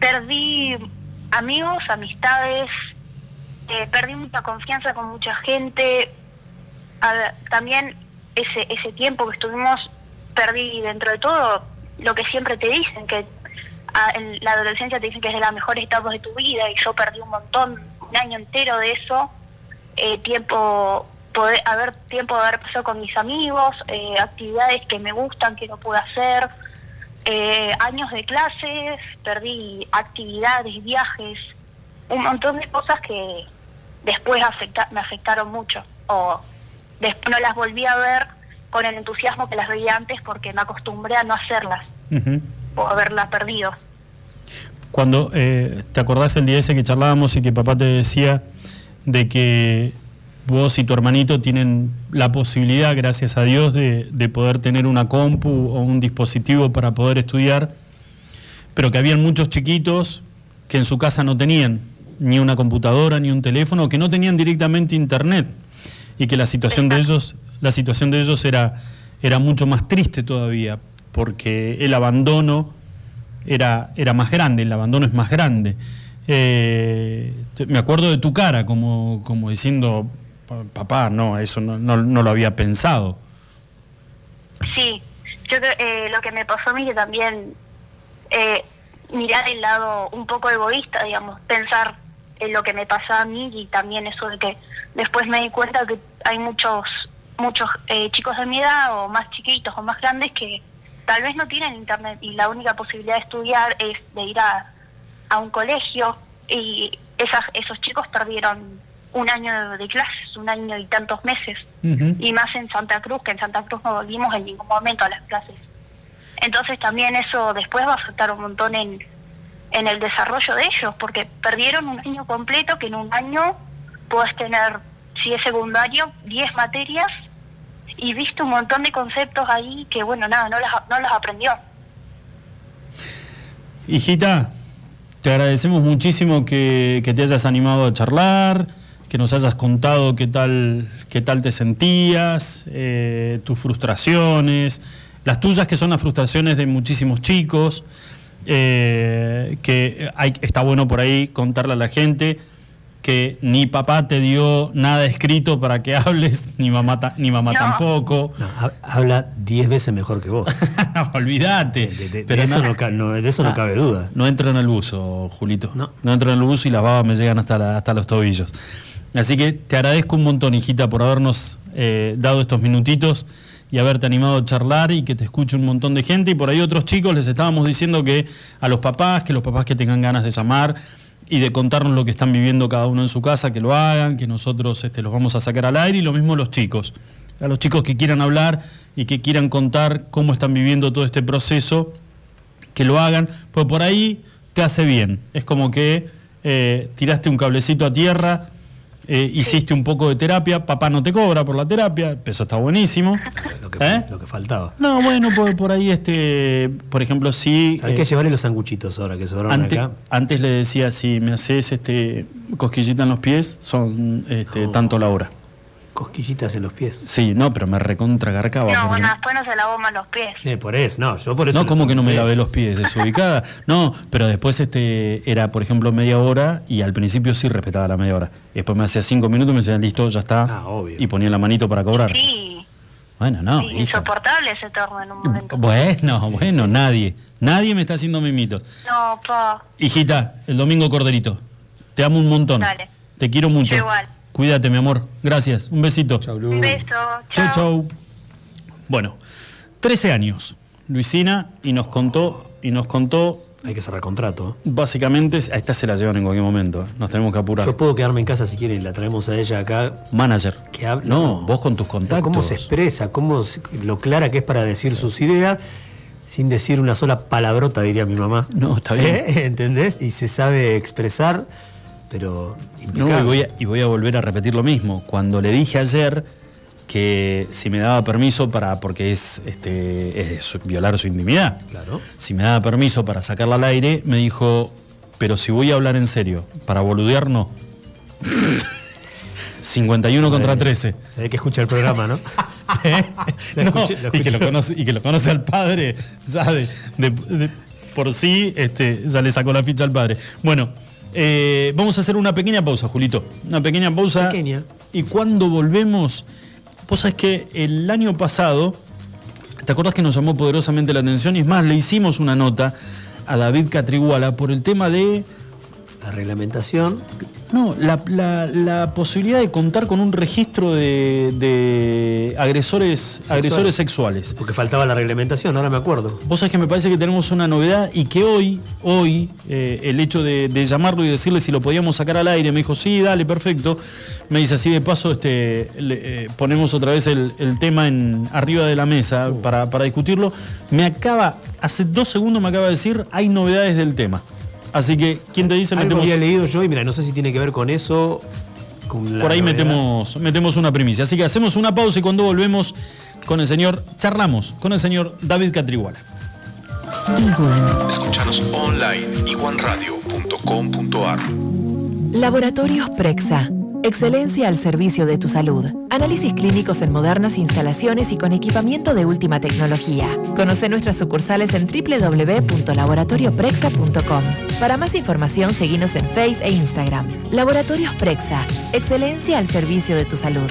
perdí amigos, amistades, eh, perdí mucha confianza con mucha gente. A- también ese, ese tiempo que estuvimos, perdí dentro de todo lo que siempre te dicen, que a- en la adolescencia te dicen que es de las mejores etapas de tu vida y yo perdí un montón, un año entero de eso. Eh, tiempo poder haber tiempo de haber pasado con mis amigos, eh, actividades que me gustan que no pude hacer, eh, años de clases, perdí actividades, viajes, un montón de cosas que después afecta- me afectaron mucho. O después no las volví a ver con el entusiasmo que las veía antes porque me acostumbré a no hacerlas o haberlas perdido. Cuando eh, te acordás el día ese que charlábamos y que papá te decía de que vos y tu hermanito tienen la posibilidad, gracias a Dios, de, de poder tener una compu o un dispositivo para poder estudiar, pero que habían muchos chiquitos que en su casa no tenían ni una computadora ni un teléfono, que no tenían directamente internet y que la situación de ellos, la situación de ellos era, era mucho más triste todavía, porque el abandono era, era más grande, el abandono es más grande. Eh, me acuerdo de tu cara, como, como diciendo, "Pa- papá, no, eso no, no- no lo había pensado. Sí, yo eh, lo que me pasó a mí que también eh, mirar el lado un poco egoísta, digamos, pensar en lo que me pasa a mí y también eso de que después me di cuenta que hay muchos muchos eh, chicos de mi edad o más chiquitos o más grandes que tal vez no tienen internet y la única posibilidad de estudiar es de ir a, a un colegio y esas, esos chicos perdieron un año de clases, un año y tantos meses y más en Santa Cruz, que en Santa Cruz no volvimos en ningún momento a las clases. Entonces también eso después va a afectar un montón en, en el desarrollo de ellos, porque perdieron un año completo que en un año puedes tener, si es secundario, 10 materias y viste un montón de conceptos ahí que, bueno, nada, no, las, no los aprendió. Hijita, te agradecemos muchísimo que, que te hayas animado a charlar, que nos hayas contado qué tal, qué tal te sentías, eh, tus frustraciones, las tuyas que son las frustraciones de muchísimos chicos, eh, que hay, está bueno por ahí contarle a la gente que ni papá te dio nada escrito para que *laughs* hables, ni mamá, ta- ni mamá tampoco. No, habla 10 veces mejor que vos. *laughs* Olvídate. De, de- de Pero eso, no- no, ca- no- de eso no Ah, cabe duda. No entro en el buzo, Julito. No. entro en el buzo y las babas me llegan hasta, la- hasta los tobillos. Así que te agradezco un montón, hijita, por habernos eh, dado estos minutitos y haberte animado a charlar y que te escuche un montón de gente. Y por ahí otros chicos les estábamos diciendo que a los papás, que los papás que tengan ganas de llamar y de contarnos lo que están viviendo cada uno en su casa, que lo hagan, que nosotros este, los vamos a sacar al aire y lo mismo los chicos. A los chicos que quieran hablar y que quieran contar cómo están viviendo todo este proceso, que lo hagan, pues por ahí te hace bien. Es como que eh, tiraste un cablecito a tierra, eh, hiciste un poco de terapia, papá no te cobra por la terapia, eso está buenísimo. *laughs* Lo que, ¿Eh? lo que faltaba. No, bueno, por, por ahí, este, por ejemplo, sí. ¿Sabes eh, qué? Llevarle los sanguchitos ahora que sobraron antes, acá. antes le decía, si me haces este cosquillita en los pies, son este, tanto la hora. Cosquillitas en los pies. Sí, no, pero me recontra garcaba. No, bueno, después no se lavó más los pies. Eh, por eso, no, yo por eso. No, le como que no me lavé los pies desubicada. No, pero después este era, por ejemplo, media hora y al principio sí respetaba la media hora. Después me hacía cinco minutos y me decía, listo, ya está. Ah, Y ponía la manito para cobrar. Sí, Bueno, no, sí, insoportable ese torno en un momento. Bueno, bueno, nadie. Nadie me está haciendo mimitos. No, pa. Hijita, el domingo corderito. Te amo un montón. Dale. Te quiero mucho. Yo igual. Cuídate, mi amor. Gracias. Un besito. Un beso. Chau, Chao. chau. Bueno, 13 años, Luisina, y nos contó, y nos contó. Hay que cerrar contrato. Básicamente, a esta se la llevan en cualquier momento. ¿eh? Nos tenemos que apurar. Yo puedo quedarme en casa si quieren y la traemos a ella acá. Manager. Que habla. No, vos con tus contactos. Cómo se expresa, cómo lo clara que es para decir sus ideas sin decir una sola palabrota, diría mi mamá. No, está bien. *laughs* ¿Eh? ¿Entendés? Y se sabe expresar, pero No, y voy, a, y voy a volver a repetir lo mismo. Cuando le dije ayer que si me daba permiso para, porque es, este, es violar su intimidad, Claro. si me daba permiso para sacarla al aire, me dijo, pero si voy a hablar en serio, para boludear no. *laughs* 51 contra 13. Se ve que escucha el programa, ¿no? *laughs* *laughs* Escuché- y, que lo conoce, y que lo conoce al padre, ya de, de- de- por sí, este, ya le sacó la ficha al padre. Bueno, eh, vamos a hacer una pequeña pausa, Julito. Una pequeña pausa. Pequeña. Y cuando volvemos, vos sabés que el año pasado, ¿te acordás que nos llamó poderosamente la atención? Y es más, le hicimos una nota a David Catriguala por el tema de La reglamentación. No, la, la- la posibilidad de contar con un registro de, de agresores, agresores sexuales. Porque faltaba la reglamentación, ahora me acuerdo. Vos sabés que me parece que tenemos una novedad y que hoy, hoy, eh, el hecho de, de llamarlo y decirle si lo podíamos sacar al aire, me dijo, sí, dale, perfecto. Me dice así de paso, este, le- eh, ponemos otra vez el, el tema en, arriba de la mesa para, para discutirlo. Me acaba, hace dos segundos me acaba de decir, hay novedades del tema. Así que, ¿quién te dice? Algo Metemos- había leído yo y mira, no sé si tiene que ver con eso. con la por ahí novedad. metemos, metemos una primicia. Así que hacemos una pausa y cuando volvemos con el señor, charlamos con el señor David Catriguala. Escúchanos online iguanradio.com.ar Laboratorios Prexa. Excelencia al servicio de tu salud. Análisis clínicos en modernas instalaciones y con equipamiento de última tecnología. Conoce nuestras sucursales en www.laboratorioprexa.com. Para más información, seguinos en Face e Instagram. Laboratorios Prexa. Excelencia al servicio de tu salud.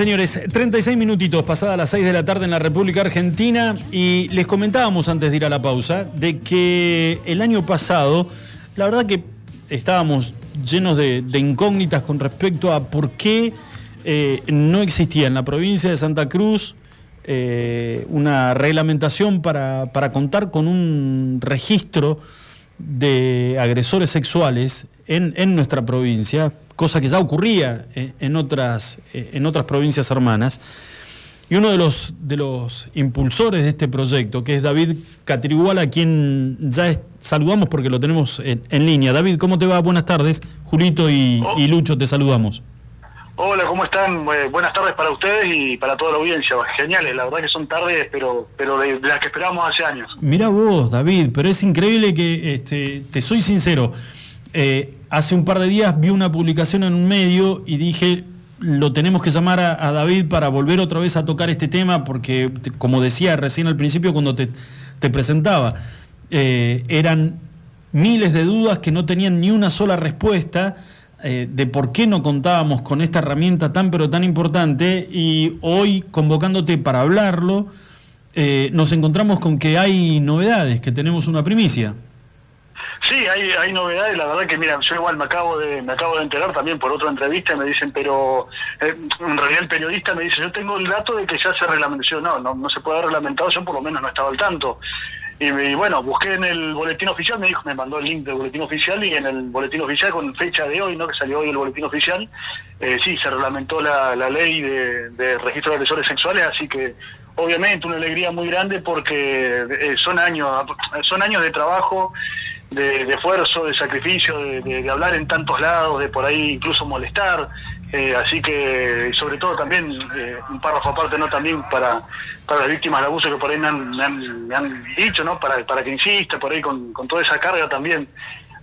señores, 36 minutitos pasadas las 6 de la tarde en la República Argentina y les comentábamos antes de ir a la pausa de que el año pasado, la verdad que estábamos llenos de, incógnitas con respecto a por qué eh, no existía en la provincia de Santa Cruz eh, una reglamentación para, para contar con un registro de agresores sexuales en, en nuestra provincia, cosa que ya ocurría en, en otras, eh, en otras provincias hermanas. Y uno de los, de los impulsores de este proyecto, que es David Catrigual, a quien ya saludamos porque lo tenemos en, en línea. David, ¿cómo te va? Buenas tardes. Julito y, y Lucho, te saludamos. Hola, ¿cómo están? Eh, buenas tardes para ustedes y para toda la audiencia. Geniales, la verdad que son tardes, pero pero de, de las que esperábamos hace años. Mira vos, David, pero es increíble que, este, te soy sincero, eh, hace un par de días vi una publicación en un medio y dije, lo tenemos que llamar a, David para volver otra vez a tocar este tema, porque, como decía recién al principio cuando te, presentaba, eh, eran miles de dudas que no tenían ni una sola respuesta eh, de por qué no contábamos con esta herramienta tan pero tan importante y hoy convocándote para hablarlo, nos encontramos con que hay novedades, que tenemos una primicia. Sí, hay, hay novedades, la verdad que mira, yo igual me acabo de me acabo de enterar también por otra entrevista me dicen, pero eh, en realidad el periodista me dice, yo tengo el dato de que ya se reglamentó, no, no, no se puede haber reglamentado, yo por lo menos no estaba al tanto. Y, y bueno, busqué en el boletín oficial, me dijo, me mandó el link del boletín oficial y en el boletín oficial con fecha de hoy, ¿no? Que salió hoy el boletín oficial, eh, sí, se reglamentó la, la ley de, de registro de agresores sexuales, así que obviamente una alegría muy grande porque eh, son años, son años de trabajo, de, esfuerzo, de sacrificio, de, de- de hablar en tantos lados, de por ahí incluso molestar. eh, así que, sobre todo también, eh, un párrafo aparte, ¿no? También para, para las víctimas de abuso que por ahí me han, me han, dicho, ¿no? Para, para que insista, por ahí con, con toda esa carga también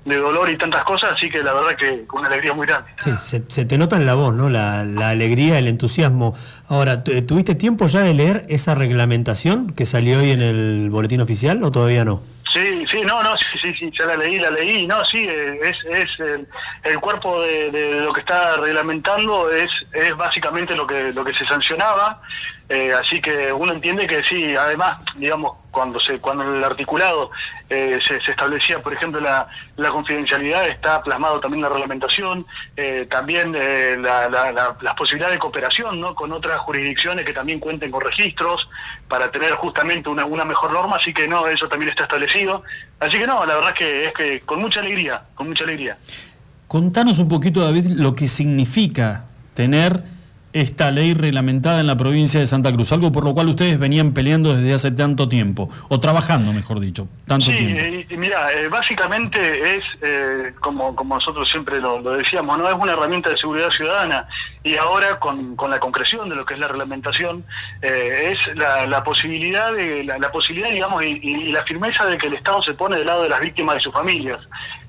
de dolor y tantas cosas, así que la verdad que con una alegría muy grande. Sí, se, te nota en la voz, ¿no? La, la alegría, el entusiasmo. Ahora, ¿tu- ¿tuviste tiempo ya de leer esa reglamentación que salió hoy en el boletín oficial o todavía no? Sí, sí, no, no, sí, sí, sí, ya la leí, la leí, no, sí, eh, es, es el, cuerpo de, de lo que está reglamentando es, es básicamente lo que, lo que se sancionaba, eh, así que uno entiende que sí, además, digamos, cuando se, cuando el articulado eh, se, establecía, por ejemplo, la, confidencialidad, está plasmado también la reglamentación, eh, también eh, la, la- la- las posibilidades de cooperación, ¿no? Con otras jurisdicciones que también cuenten con registros para tener justamente una, mejor norma, así que no, eso también está establecido. Así que no, la verdad que es que con mucha alegría, con mucha alegría. Contanos un poquito, David, lo que significa tener esta ley reglamentada en la provincia de Santa Cruz, algo por lo cual ustedes venían peleando desde hace tanto tiempo, o trabajando, mejor dicho, tanto Sí, tiempo. eh, mira, eh, básicamente es, eh, como, como nosotros siempre lo, lo decíamos, no es una herramienta de seguridad ciudadana y ahora con, con la concreción de lo que es la reglamentación eh, es la, la posibilidad, de, la, la posibilidad, digamos, y, y- y la firmeza de que el Estado se pone del lado de las víctimas y sus familias.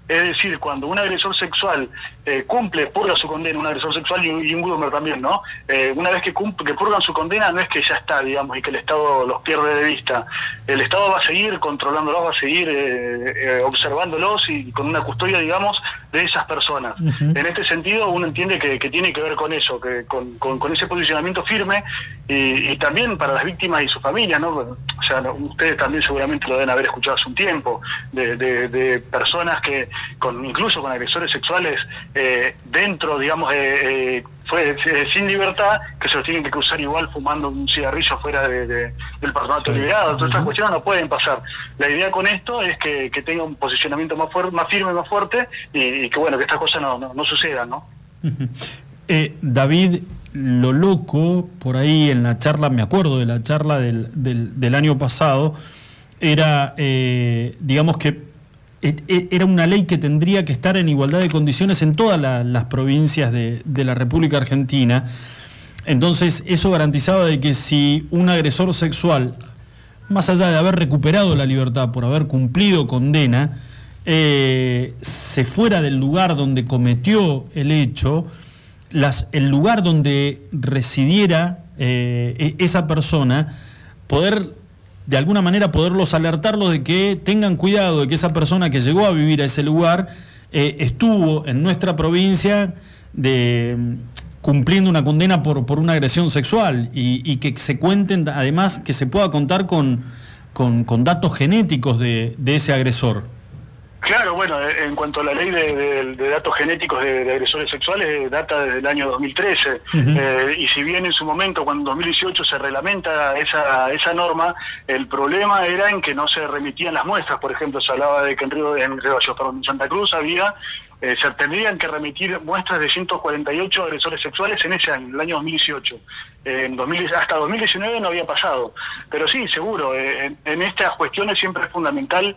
Es decir, cuando un agresor sexual eh, cumple, purga su condena, un agresor sexual y, un- y un groomer también, ¿no? Eh, una vez que, cum- que purgan su condena, no es que ya está, digamos, y que el Estado los pierde de vista. El Estado va a seguir controlándolos, va a seguir eh, observándolos y con una custodia, digamos, de esas personas. En este sentido, uno entiende que, que tiene que ver con eso, que con, con- con ese posicionamiento firme y, y también para las víctimas y sus familias, ¿no? O sea, no- ustedes también seguramente lo deben haber escuchado hace un tiempo, de, de- de personas que, con incluso con agresores sexuales eh, dentro, digamos, eh, eh, fue sin libertad, que se los tienen que cruzar igual fumando un cigarrillo afuera de- de- del patronato Sí. liberado. Todas estas cuestiones no pueden pasar. La idea con esto es que, que tenga un posicionamiento más, más firme, más fuerte y, y que, bueno, que estas cosas no, no, no sucedan, ¿no? Eh, David, lo loco, por ahí en la charla, me acuerdo de la charla del, del- del año pasado, era, eh, digamos que era una ley que tendría que estar en igualdad de condiciones en todas la- las provincias de, la República Argentina. Entonces, eso garantizaba de que si un agresor sexual, más allá de haber recuperado la libertad por haber cumplido condena, eh, se fuera del lugar donde cometió el hecho, el lugar donde residiera eh, e- esa persona, poder de alguna manera poderlos alertarlos de que tengan cuidado de que esa persona que llegó a vivir a ese lugar eh, estuvo en nuestra provincia cumpliendo una condena por, por una agresión sexual y, y que se cuenten además que se pueda contar con, con- con datos genéticos de, de ese agresor. Claro, bueno, eh, en cuanto a la ley de, de- de datos genéticos de, de agresores sexuales, eh, data desde el año 2013. Ujú. Eh, y si bien en su momento, cuando en 2018 se reglamenta esa, esa norma, el problema era en que no se remitían las muestras. Por ejemplo, se hablaba de que en Río, en, Río perdón, en Santa Cruz había, eh, se tendrían que remitir muestras de 148 agresores sexuales en ese año, el año 2018. Eh, en 2000 hasta 2019 no había pasado. Pero sí, seguro, eh, en- en estas cuestiones siempre es fundamental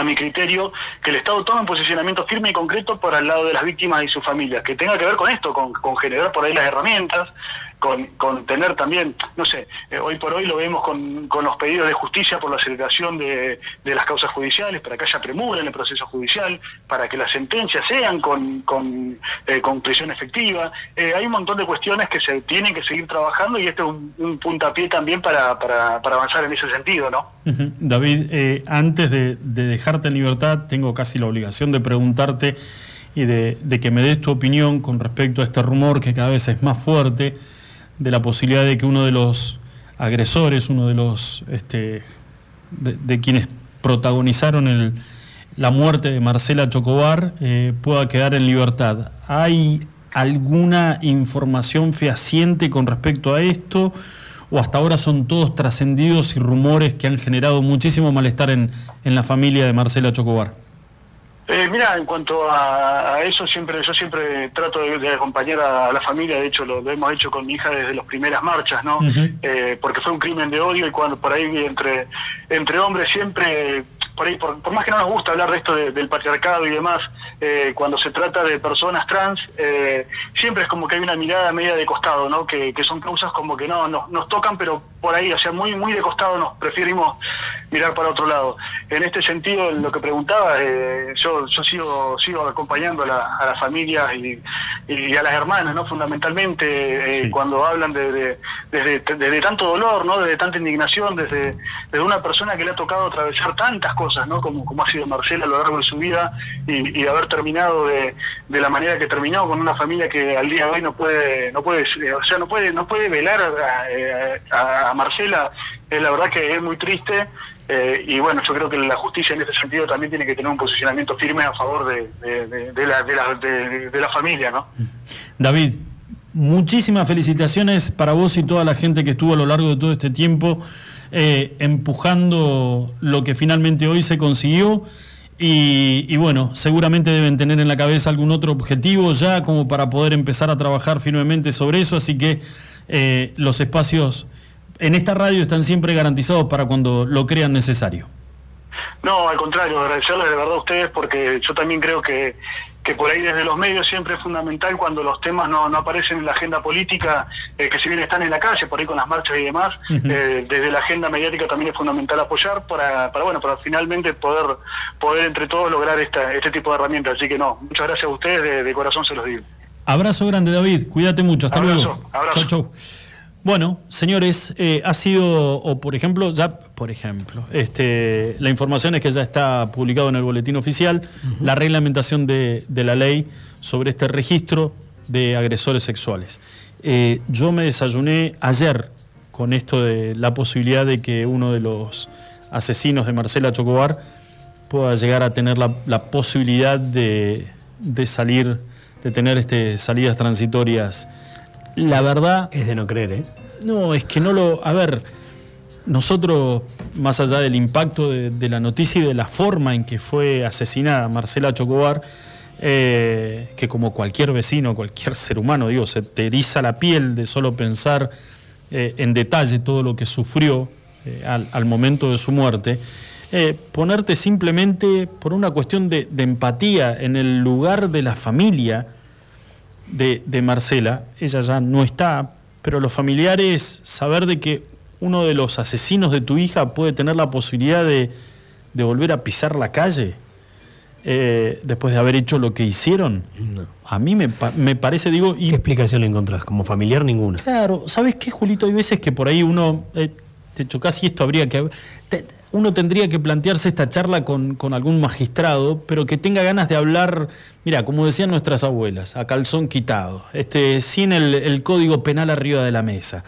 a mi criterio, que el Estado tome un posicionamiento firme y concreto por al lado de las víctimas y sus familias, que tenga que ver con esto, con, con generar por ahí las herramientas, con, con tener también, no sé, eh, hoy por hoy lo vemos con, con los pedidos de justicia por la aceleración de, de las causas judiciales, para que haya premura en el proceso judicial, para que las sentencias sean con, con, eh, con prisión efectiva. Eh, hay un montón de cuestiones que se tienen que seguir trabajando y este es un, un puntapié también para, para, para avanzar en ese sentido, ¿no? David, antes de, de dejarte en libertad, tengo casi la obligación de preguntarte y de, de que me des tu opinión con respecto a este rumor que cada vez es más fuerte de la posibilidad de que uno de los agresores, uno de los este, de, quienes protagonizaron la muerte de Marcela Chocobar eh, pueda quedar en libertad. ¿Hay alguna información fehaciente con respecto a esto? ¿O hasta ahora son todos trascendidos y rumores que han generado muchísimo malestar en, en la familia de Marcela Chocobar? Eh, mira, en cuanto a, a eso, siempre yo siempre trato de, de acompañar a, la familia, de hecho lo, lo hemos hecho con mi hija desde las primeras marchas, ¿no? Eh, porque fue un crimen de odio y cuando por ahí entre, entre hombres siempre, por ahí, por, por más que no nos gusta hablar de esto de- del patriarcado y demás, eh, cuando se trata de personas trans, eh, siempre es como que hay una mirada media de costado, ¿no? Que, que son causas como que no nos, nos tocan, pero por ahí, o sea, muy muy de costado nos preferimos mirar para otro lado. En este sentido, en lo que preguntaba, eh, yo, yo sigo sigo acompañando a, la- a las familias y, y a las hermanas, ¿no? Fundamentalmente, eh, cuando hablan de, de- desde, desde tanto dolor, ¿no? Desde tanta indignación, desde, desde una persona que le ha tocado atravesar tantas cosas, ¿no? Como, como ha sido Marcela a lo largo de su vida y, y haber terminado de, de la manera que terminó con una familia que al día de hoy no puede, no puede, eh, o sea, no puede, no puede velar a, eh, a- Marcela. Es la verdad que es muy triste. eh, y bueno, yo creo que la justicia en ese sentido también tiene que tener un posicionamiento firme a favor de, de- la, la, familia, ¿no? David, muchísimas felicitaciones para vos y toda la gente que estuvo a lo largo de todo este tiempo eh, empujando lo que finalmente hoy se consiguió. Y, y bueno, seguramente deben tener en la cabeza algún otro objetivo ya como para poder empezar a trabajar firmemente sobre eso. Así que eh, los espacios en esta radio están siempre garantizados para cuando lo crean necesario. No, al contrario, agradecerles de verdad a ustedes porque yo también creo que, que por ahí desde los medios siempre es fundamental cuando los temas no, no aparecen en la agenda política, eh, que si bien están en la calle, por ahí con las marchas y demás, eh, desde la agenda mediática también es fundamental apoyar para, para bueno, para finalmente poder, poder entre todos lograr esta, este tipo de herramientas. Así que no, muchas gracias a ustedes, de, de corazón se los digo. Abrazo grande, David. Cuídate mucho. Hasta Abrazo, luego. abrazo. Chau, chau. Bueno, señores, eh, ha sido, o por ejemplo, ya, por ejemplo, este, la información es que ya está publicado en el boletín oficial la reglamentación de, de la ley sobre este registro de agresores sexuales. Eh, yo me desayuné ayer con esto de la posibilidad de que uno de los asesinos de Marcela Chocobar pueda llegar a tener la, la posibilidad de, de salir, de tener este, salidas transitorias. La verdad. Es de no creer, ¿eh? No, es que no lo. A ver, nosotros, más allá del impacto de, de la noticia y de la forma en que fue asesinada Marcela Chocobar, eh, que como cualquier vecino, cualquier ser humano, digo, se te eriza la piel de solo pensar eh, en detalle todo lo que sufrió eh, al, al momento de su muerte. ponerte simplemente por una cuestión de, de empatía en el lugar de la familia de, de Marcela, ella ya no está, pero los familiares, saber de que uno de los asesinos de tu hija puede tener la posibilidad de, de volver a pisar la calle eh, después de haber hecho lo que hicieron, a mí me, me parece, digo... Y, ¿Qué explicación le encontrás? Como familiar, ninguna. Claro, ¿sabes qué, Julito? Hay veces que por ahí uno eh, te chocás y esto habría que. te- uno tendría que plantearse esta charla con, algún magistrado, pero que tenga ganas de hablar, mira, como decían nuestras abuelas, a calzón quitado, este, sin el, código penal arriba de la mesa.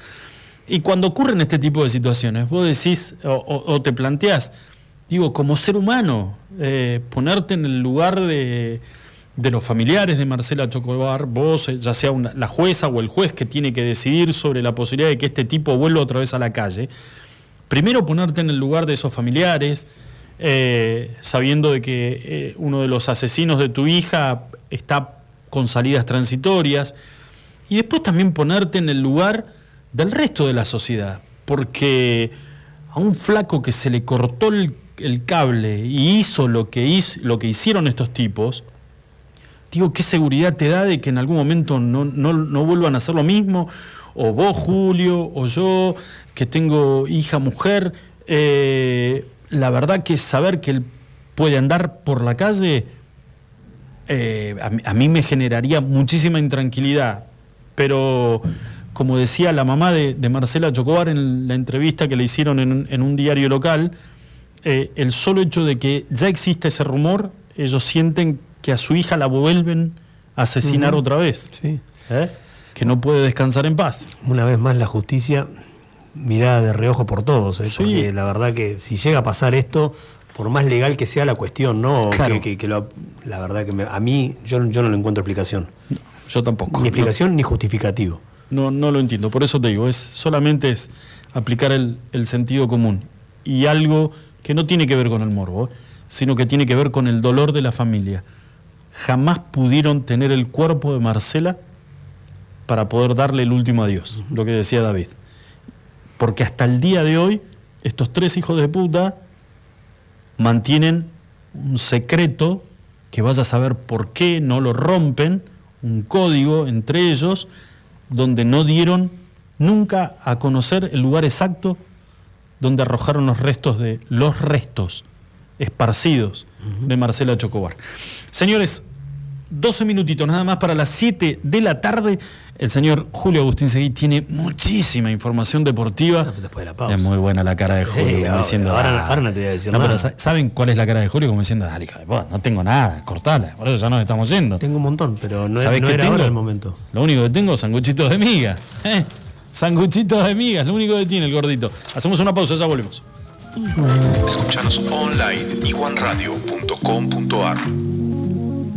Y cuando ocurren este tipo de situaciones, vos decís o, te planteás, digo, como ser humano, eh, ponerte en el lugar de, de los familiares de Marcela Chocobar, vos, eh, ya sea la jueza o el juez que tiene que decidir sobre la posibilidad de que este tipo vuelva otra vez a la calle, primero ponerte en el lugar de esos familiares, eh, sabiendo de que eh, uno de los asesinos de tu hija está con salidas transitorias, y después también ponerte en el lugar del resto de la sociedad, porque a un flaco que se le cortó el, el cable y hizo lo que, lo que hicieron estos tipos, digo, ¿qué seguridad te da de que en algún momento no, no- no vuelvan a hacer lo mismo? O vos, Julio, o yo, que tengo hija, mujer, eh, la verdad que saber que él puede andar por la calle, eh, a, mí- a mí me generaría muchísima intranquilidad. Pero, como decía la mamá de, de Marcela Chocobar en la entrevista que le hicieron en, un- en un diario local, eh, el solo hecho de que ya existe ese rumor, ellos sienten que a su hija la vuelven a asesinar otra vez. Sí. ¿Eh? Que no puede descansar en paz. Una vez más la justicia mirada de reojo por todos, ¿eh? Sí. porque la verdad que si llega a pasar esto, por más legal que sea la cuestión, ¿no? Claro. Que, que- que lo- la verdad que me- a mí yo, yo no le encuentro explicación. Yo tampoco. Ni explicación ni justificativo. No, no lo entiendo. Por eso te digo, es solamente es aplicar el, el sentido común. Y algo que no tiene que ver con el morbo, ¿eh? sino que tiene que ver con el dolor de la familia. Jamás pudieron tener el cuerpo de Marcela para poder darle el último adiós, lo que decía David. Porque hasta el día de hoy, estos tres hijos de puta mantienen un secreto que vaya a saber por qué no lo rompen, un código entre ellos, donde no dieron nunca a conocer el lugar exacto donde arrojaron los restos de los restos esparcidos de Marcela Chocobar. Señores, 12 minutitos nada más para las 7 de la tarde. El señor Julio Agustín Seguí tiene muchísima información deportiva. Después de la pausa. Es muy buena la cara de Sí, Julio, como ahora- diciendo. ahora- "Ah". ahora no te voy a decir No, pero nada. sa- ¿saben cuál es la cara de Julio? Como diciendo, dale, hija de puta, no tengo nada, cortala, por eso ya nos estamos yendo. Tengo un montón, pero no, ¿Sabés no qué era tengo? ahora el momento. Lo único que tengo, sanguchitos de miga. ¿eh? Sanguchitos de migas, lo único que tiene el gordito. Hacemos una pausa, ya volvemos. Escuchanos online iguanradio.com.ar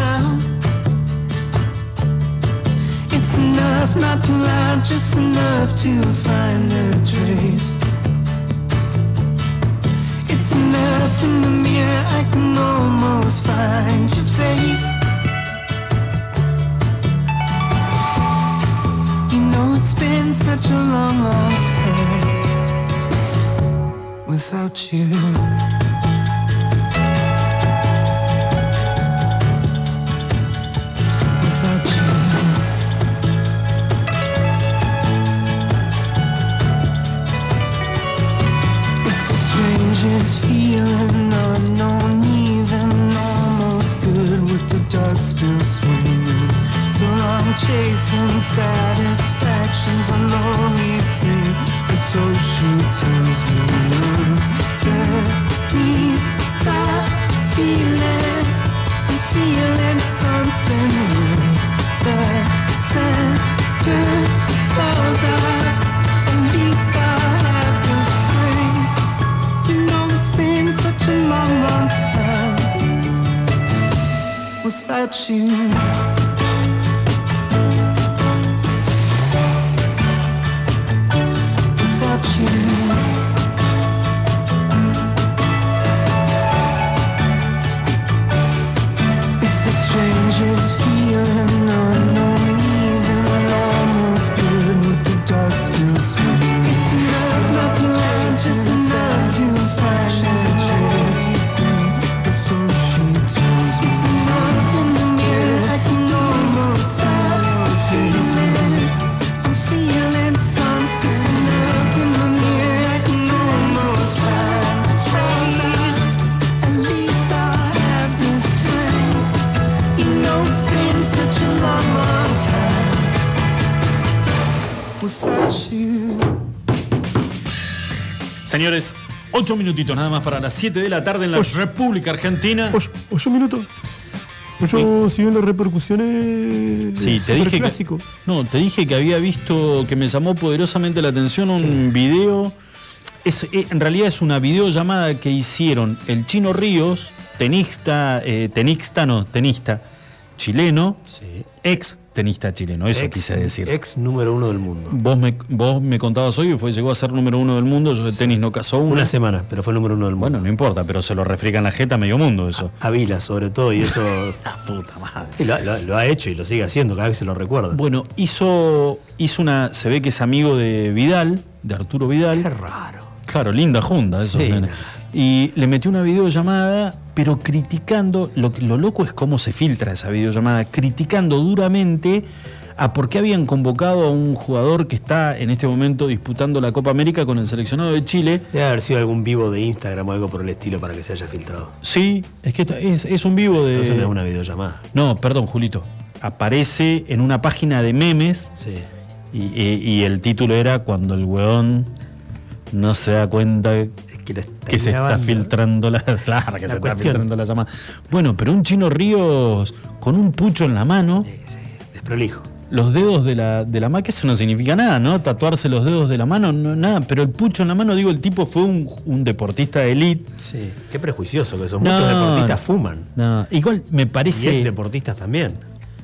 sound. It's enough not too loud, just enough to find a trace. It's enough in the mirror, I can almost find your face. You know it's been such a long, long time without you. Chasing satisfactions, a lonely thing. The social tells me underneath that feeling, I'm feeling something when the center the. You know it's been such a long, long time without you. Ocho minutitos nada más para las 7 de la tarde en la República Argentina. ¿Ocho minutos? Yo siguen las repercusiones. Sí, te dije que, clásico. no, te dije que había visto que me llamó poderosamente la atención un video. Es, eh, en realidad es una videollamada que hicieron el Chino Ríos, tenista, eh, tenista no, tenista chileno, ex tenista chileno, eso Ex- quise decir. Ex número uno del mundo. Vos me, vos me contabas hoy fue, llegó a ser número uno del mundo, yo de tenis no casó una. Una semana, pero fue número uno del mundo. Bueno, no importa, pero se lo refriega en la jeta a medio mundo eso. A Vila, sobre todo, y eso. *laughs* puta madre. Y lo, lo- lo ha hecho y lo sigue haciendo cada vez se lo recuerda. Bueno, hizo, hizo una. Se ve que es amigo de Vidal, de Arturo Vidal. Qué raro. Claro, linda junta, esos Sí. Y le metió una videollamada, pero criticando. Lo, lo loco es cómo se filtra esa videollamada, criticando duramente a por qué habían convocado a un jugador que está en este momento disputando la Copa América con el seleccionado de Chile. Debe haber sido algún vivo de Instagram o algo por el estilo para que se haya filtrado. Sí, es que es, es un vivo de. Entonces no es una videollamada. No, perdón, Julito. Aparece en una página de memes. Sí. Y, y- y el título era Cuando el weón no se da cuenta que, está se está grabando. filtrando la, *laughs* claro, que La se está cuestión. filtrando la llamada. Bueno, pero un chino Ríos con un pucho en la mano. Desprolijo. Los dedos de la, de la mano, que eso no significa nada, ¿no? Tatuarse los dedos de la mano, no, nada. Pero el pucho en la mano, digo, el tipo fue un, un deportista de elite. Sí, qué prejuicioso que son. No, Muchos deportistas fuman. No, igual me Y parece. ex deportistas también.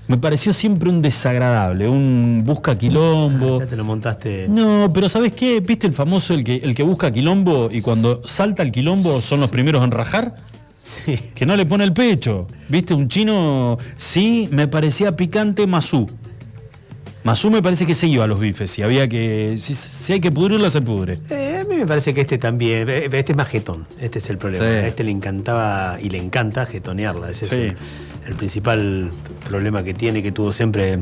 Me pareció siempre un desagradable, un busca quilombo. Ya te lo montaste. No, pero ¿sabes qué? ¿Viste el famoso el que, el que busca quilombo y cuando salta el quilombo son los primeros en rajar? Sí. Que no le pone el pecho. ¿Viste? Un chino. Sí, me parecía picante Masú. Masú me parece que se iba a los bifes. Si había que. Si, si hay que pudrirlo, se pudre. Eh, a mí me parece que este también. eh, Este es más jetón. Este es el problema. Sí. A este le encantaba y le encanta jetonearla. Ese Sí. es el, el principal problema que tiene, que tuvo siempre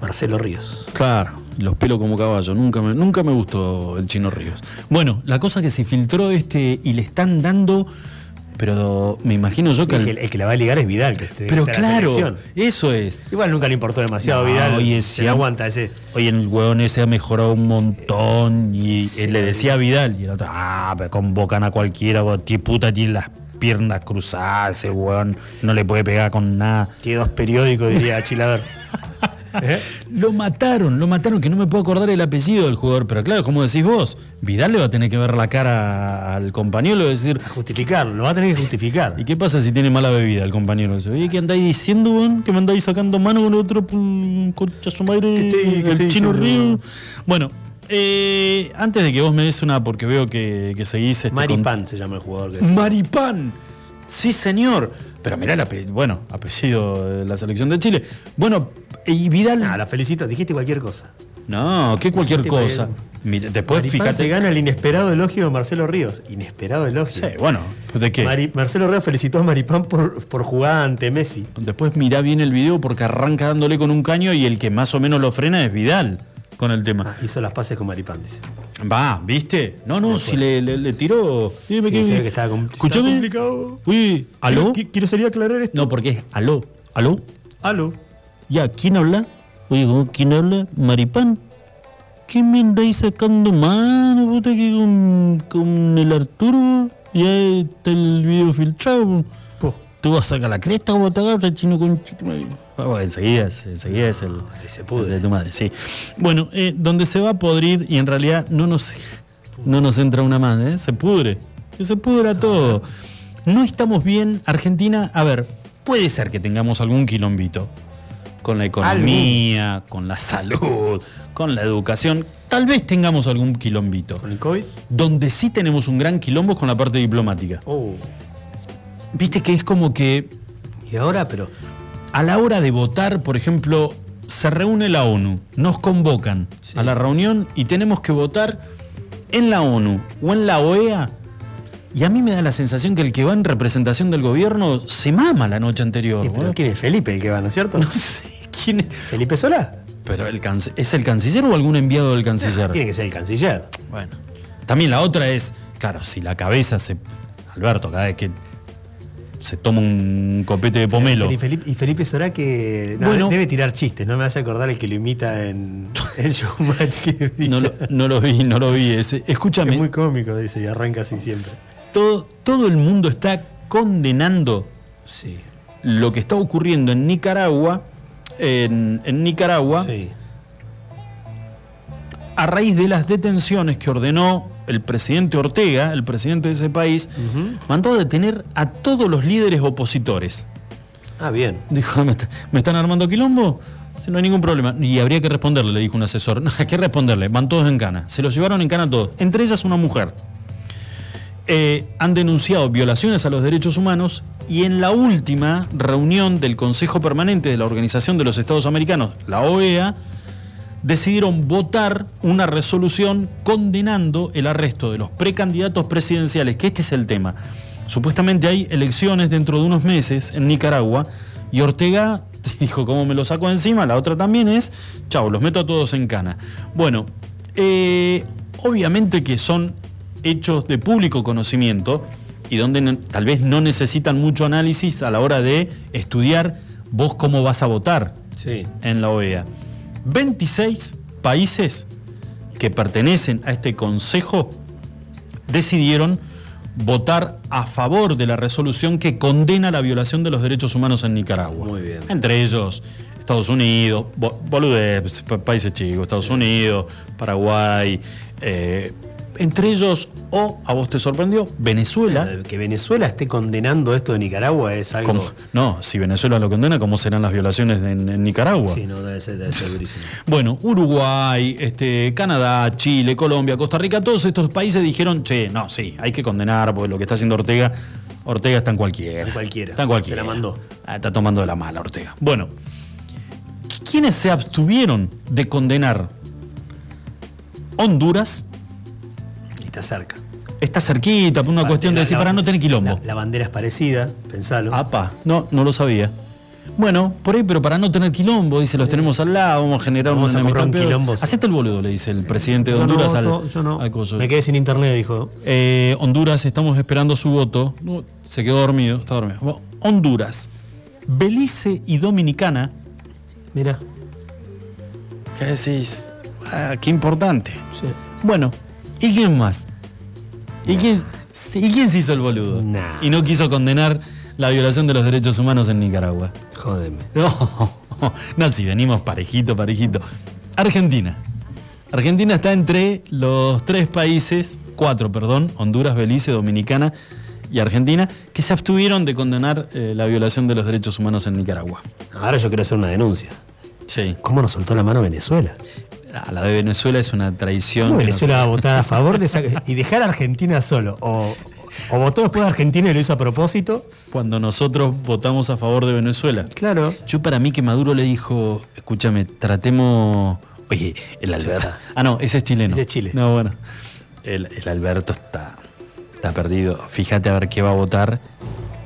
Marcelo Ríos. Claro, los pelos como caballo. Nunca me, nunca me gustó el chino Ríos. Bueno, la cosa que se filtró este y le están dando. Pero me imagino yo que. El que, el que la va a ligar es Vidal, que pero la claro, selección. eso es. Igual nunca le importó demasiado No, Vidal. oye, se si aguanta ese. Oye, el huevón ese ha mejorado un montón y él le decía a Vidal y el otro, ah, pero convocan a cualquiera, qué puta tiene las piernas cruzadas, ese huevón no le puede pegar con nada. Tiene dos periódicos, diría Chilaver. *laughs* ¿Eh? Lo mataron, lo mataron, que no me puedo acordar el apellido del jugador, pero claro, como decís vos, Vidal le va a tener que ver la cara al compañero y va a decir... Justificarlo, lo va a tener que justificar. ¿Y qué pasa si tiene mala bebida el compañero? Oye, ¿qué andáis diciendo, weón? ¿Que me andáis sacando mano con otro mm, concha su madre, ¿Qué te- qué el chino? Río? Bueno, eh, antes de que vos me des una, porque veo que, que seguís... Este, con- Maripán se llama el jugador. Que Maripán. Sí, señor. Pero mirá el apellido, bueno, apellido de la selección de Chile. Bueno, y Vidal... Ah, la felicito, dijiste cualquier cosa. No, que cualquier cosa. Mira, después Maripán fíjate... se gana el inesperado elogio de Marcelo Ríos. Inesperado elogio. Sí, bueno, ¿de qué? Mari- Marcelo Ríos felicitó a Maripán por, por jugar ante Messi. Después mirá bien el video porque arranca dándole con un caño y el que más o menos lo frena es Vidal con el tema. Hizo las pases con Maripán, dice. Va, ¿viste? No, no, si le, le- le tiró. Dime Sí, que- que estaba compl- complicado. Uy, ¿aló? Quiero, quiero salir a aclarar esto. No, porque es aló. ¿Aló? Aló. Ya, ¿quién habla? Oye, ¿cómo- ¿quién habla? Maripán. ¿Qué me andáis sacando mano, puta, que con, con el Arturo? Ya está el video filtrado. Te vas a sacar la cresta como te agarras, chino con Ah, bueno, enseguida, es- enseguida es el, de tu madre, sí. Bueno, eh, donde se va a podrir y en realidad no nos, no nos entra una más, ¿eh? se pudre, se pudra todo. No estamos bien, Argentina, a ver, puede ser que tengamos algún quilombito con la economía, con la salud, con la educación. Tal vez tengamos algún quilombito. ¿Con el COVID? Donde sí tenemos un gran quilombo es con la parte diplomática. Oh. Viste que es como que Y ahora, pero. A la hora de votar, por ejemplo, se reúne la ONU, nos convocan a la reunión y tenemos que votar en la ONU o en la OEA. Y a mí me da la sensación que el que va en representación del gobierno se mama la noche anterior. ¿Pero ¿no? quién es Felipe el que va, ¿no es cierto? *laughs* No sé quién es. ¿Felipe Solá? Pero el ¿es el canciller o algún enviado del canciller? Tiene que ser el canciller. Bueno. También la otra es, claro, si la cabeza se. Alberto, cada vez que se toma un copete de pomelo. Y Felipe, y Felipe que. no, Bueno. debe tirar chistes, no me hace acordar el que lo imita en, en *laughs* Showmatch. Que No lo, no lo vi, no lo vi. ese. Escúchame, Es muy cómico, dice, y arranca así siempre. todo, todo el mundo está condenando Sí. lo que está ocurriendo en Nicaragua. En, en Nicaragua. Sí. a raíz de las detenciones que ordenó el presidente Ortega, el presidente de ese país, mandó a detener a todos los líderes opositores. Ah, bien. Dijo, ¿me, está- me están armando quilombo? Sí, No hay ningún problema. Y habría que responderle, le dijo un asesor. No, *laughs* hay que responderle. Van todos en cana. Se los llevaron en cana todos. Entre ellas una mujer. Eh, han denunciado violaciones a los derechos humanos y en la última reunión del Consejo Permanente de la Organización de los Estados Americanos, la OEA, decidieron votar una resolución condenando el arresto de los precandidatos presidenciales, que este es el tema. Supuestamente hay elecciones dentro de unos meses en Nicaragua y Ortega *laughs* dijo, ¿cómo me lo saco encima? La otra también es, chao, los meto a todos en cana. Bueno, eh, obviamente que son hechos de público conocimiento y donde no- tal vez no necesitan mucho análisis a la hora de estudiar vos cómo vas a votar Sí. en la OEA. 26 países que pertenecen a este consejo decidieron votar a favor de la resolución que condena la violación de los derechos humanos en Nicaragua. Muy bien. Entre ellos, Estados Unidos, bo- boludez, pa- países chicos, Estados Unidos, Paraguay, eh, entre ellos, o a vos te sorprendió, Venezuela. Que Venezuela esté condenando esto de Nicaragua es algo. Como- no, si Venezuela lo condena, ¿cómo serán las violaciones en, en Nicaragua? Sí, no, debe ser, debe ser durísimo. *laughs* Bueno, Uruguay, este, Canadá, Chile, Colombia, Costa Rica, todos estos países dijeron, che, no, sí, hay que condenar, porque lo que está haciendo Ortega, Ortega está en cualquiera. En cualquiera. Está en cualquiera. Se la mandó. Ah, está tomando de la mala Ortega. Bueno, ¿quiénes se abstuvieron de condenar Honduras? Está cerca. Está cerquita, por una cuestión de decir, para no tener quilombo. La, la bandera es parecida, pensalo. Apa, no, no lo sabía. Bueno, por ahí, pero para no tener quilombo, dice, los tenemos al lado, vamos a generar Vamos una a un quilombo, sí. Hacete el boludo, le dice el presidente de Yo no Honduras al, voto, yo no. al coso. Me quedé sin internet, dijo. Eh, Honduras, estamos esperando su voto. No, se quedó dormido, está dormido. Bueno, Honduras, Belice y Dominicana. Mira. ¿Qué decís? Ah, qué importante. Bueno, ¿y quién más? ¿Y quién, ¿Y quién se hizo el boludo? Y no quiso condenar la violación de los derechos humanos en Nicaragua. Jódeme. *laughs* No, no, si venimos parejito, parejito. Argentina. Argentina está entre los tres países, cuatro, perdón, Honduras, Belice, Dominicana y Argentina, que se abstuvieron de condenar eh, la violación de los derechos humanos en Nicaragua. Ahora yo quiero hacer una denuncia. Sí. ¿Cómo nos soltó la mano Venezuela? La de Venezuela es una traición. ¿Cómo que Venezuela va a votar a favor de esa y dejar a Argentina solo? O, o votó después de Argentina y lo hizo a propósito. Cuando nosotros votamos a favor de Venezuela. Claro. Yo para mí que Maduro le dijo, escúchame, tratemos... Oye, el Alberto... Ah, no, ese es chileno. Ese es Chile. No, bueno. El, el Alberto está, está perdido. Fíjate a ver qué va a votar.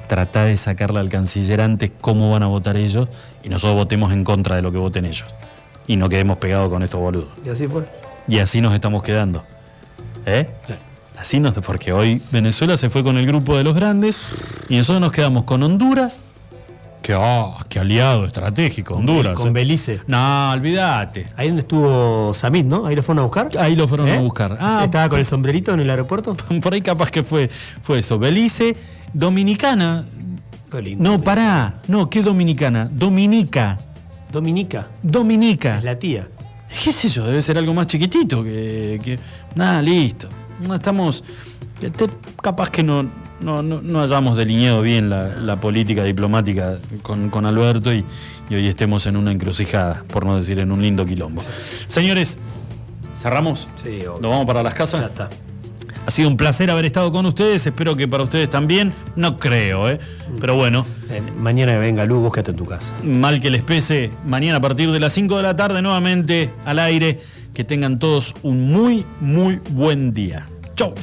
Trata de sacarle al canciller antes cómo van a votar ellos y nosotros votemos en contra de lo que voten ellos. Y no quedemos pegados con estos boludos. Y así fue. Y así nos estamos quedando. ¿Eh? Así nos... Porque hoy Venezuela se fue con el grupo de los grandes y nosotros nos quedamos con Honduras. Que, ah, qué aliado estratégico, Honduras. Con eh. Belice. No, olvídate. Ahí donde estuvo Samit, ¿no? Ahí lo fueron a buscar. Ahí lo fueron ¿Eh? a buscar. Ah, Estaba con el sombrerito en el aeropuerto. *laughs* por ahí capaz que fue, fue eso. Belice, Dominicana. Qué lindo. No, pará. No, ¿qué Dominicana? Dominica. Dominica. Dominica. Es la tía. ¿Qué sé yo? Debe ser algo más chiquitito que. que- nada, listo. No estamos. capaz que no, no, no, no hayamos delineado bien la, la política diplomática con, con Alberto y, y hoy estemos en una encrucijada, por no decir en un lindo quilombo. Señores, ¿cerramos? Sí, obvio. ¿Nos vamos para las casas? Ya está. Ha sido un placer haber estado con ustedes. Espero que para ustedes también. No creo, ¿eh? Pero bueno. Eh, Mañana que venga Lu, búscate en tu casa. Mal que les pese, mañana a partir de las 5 de la tarde nuevamente al aire. Que tengan todos un muy, muy buen día. Chau.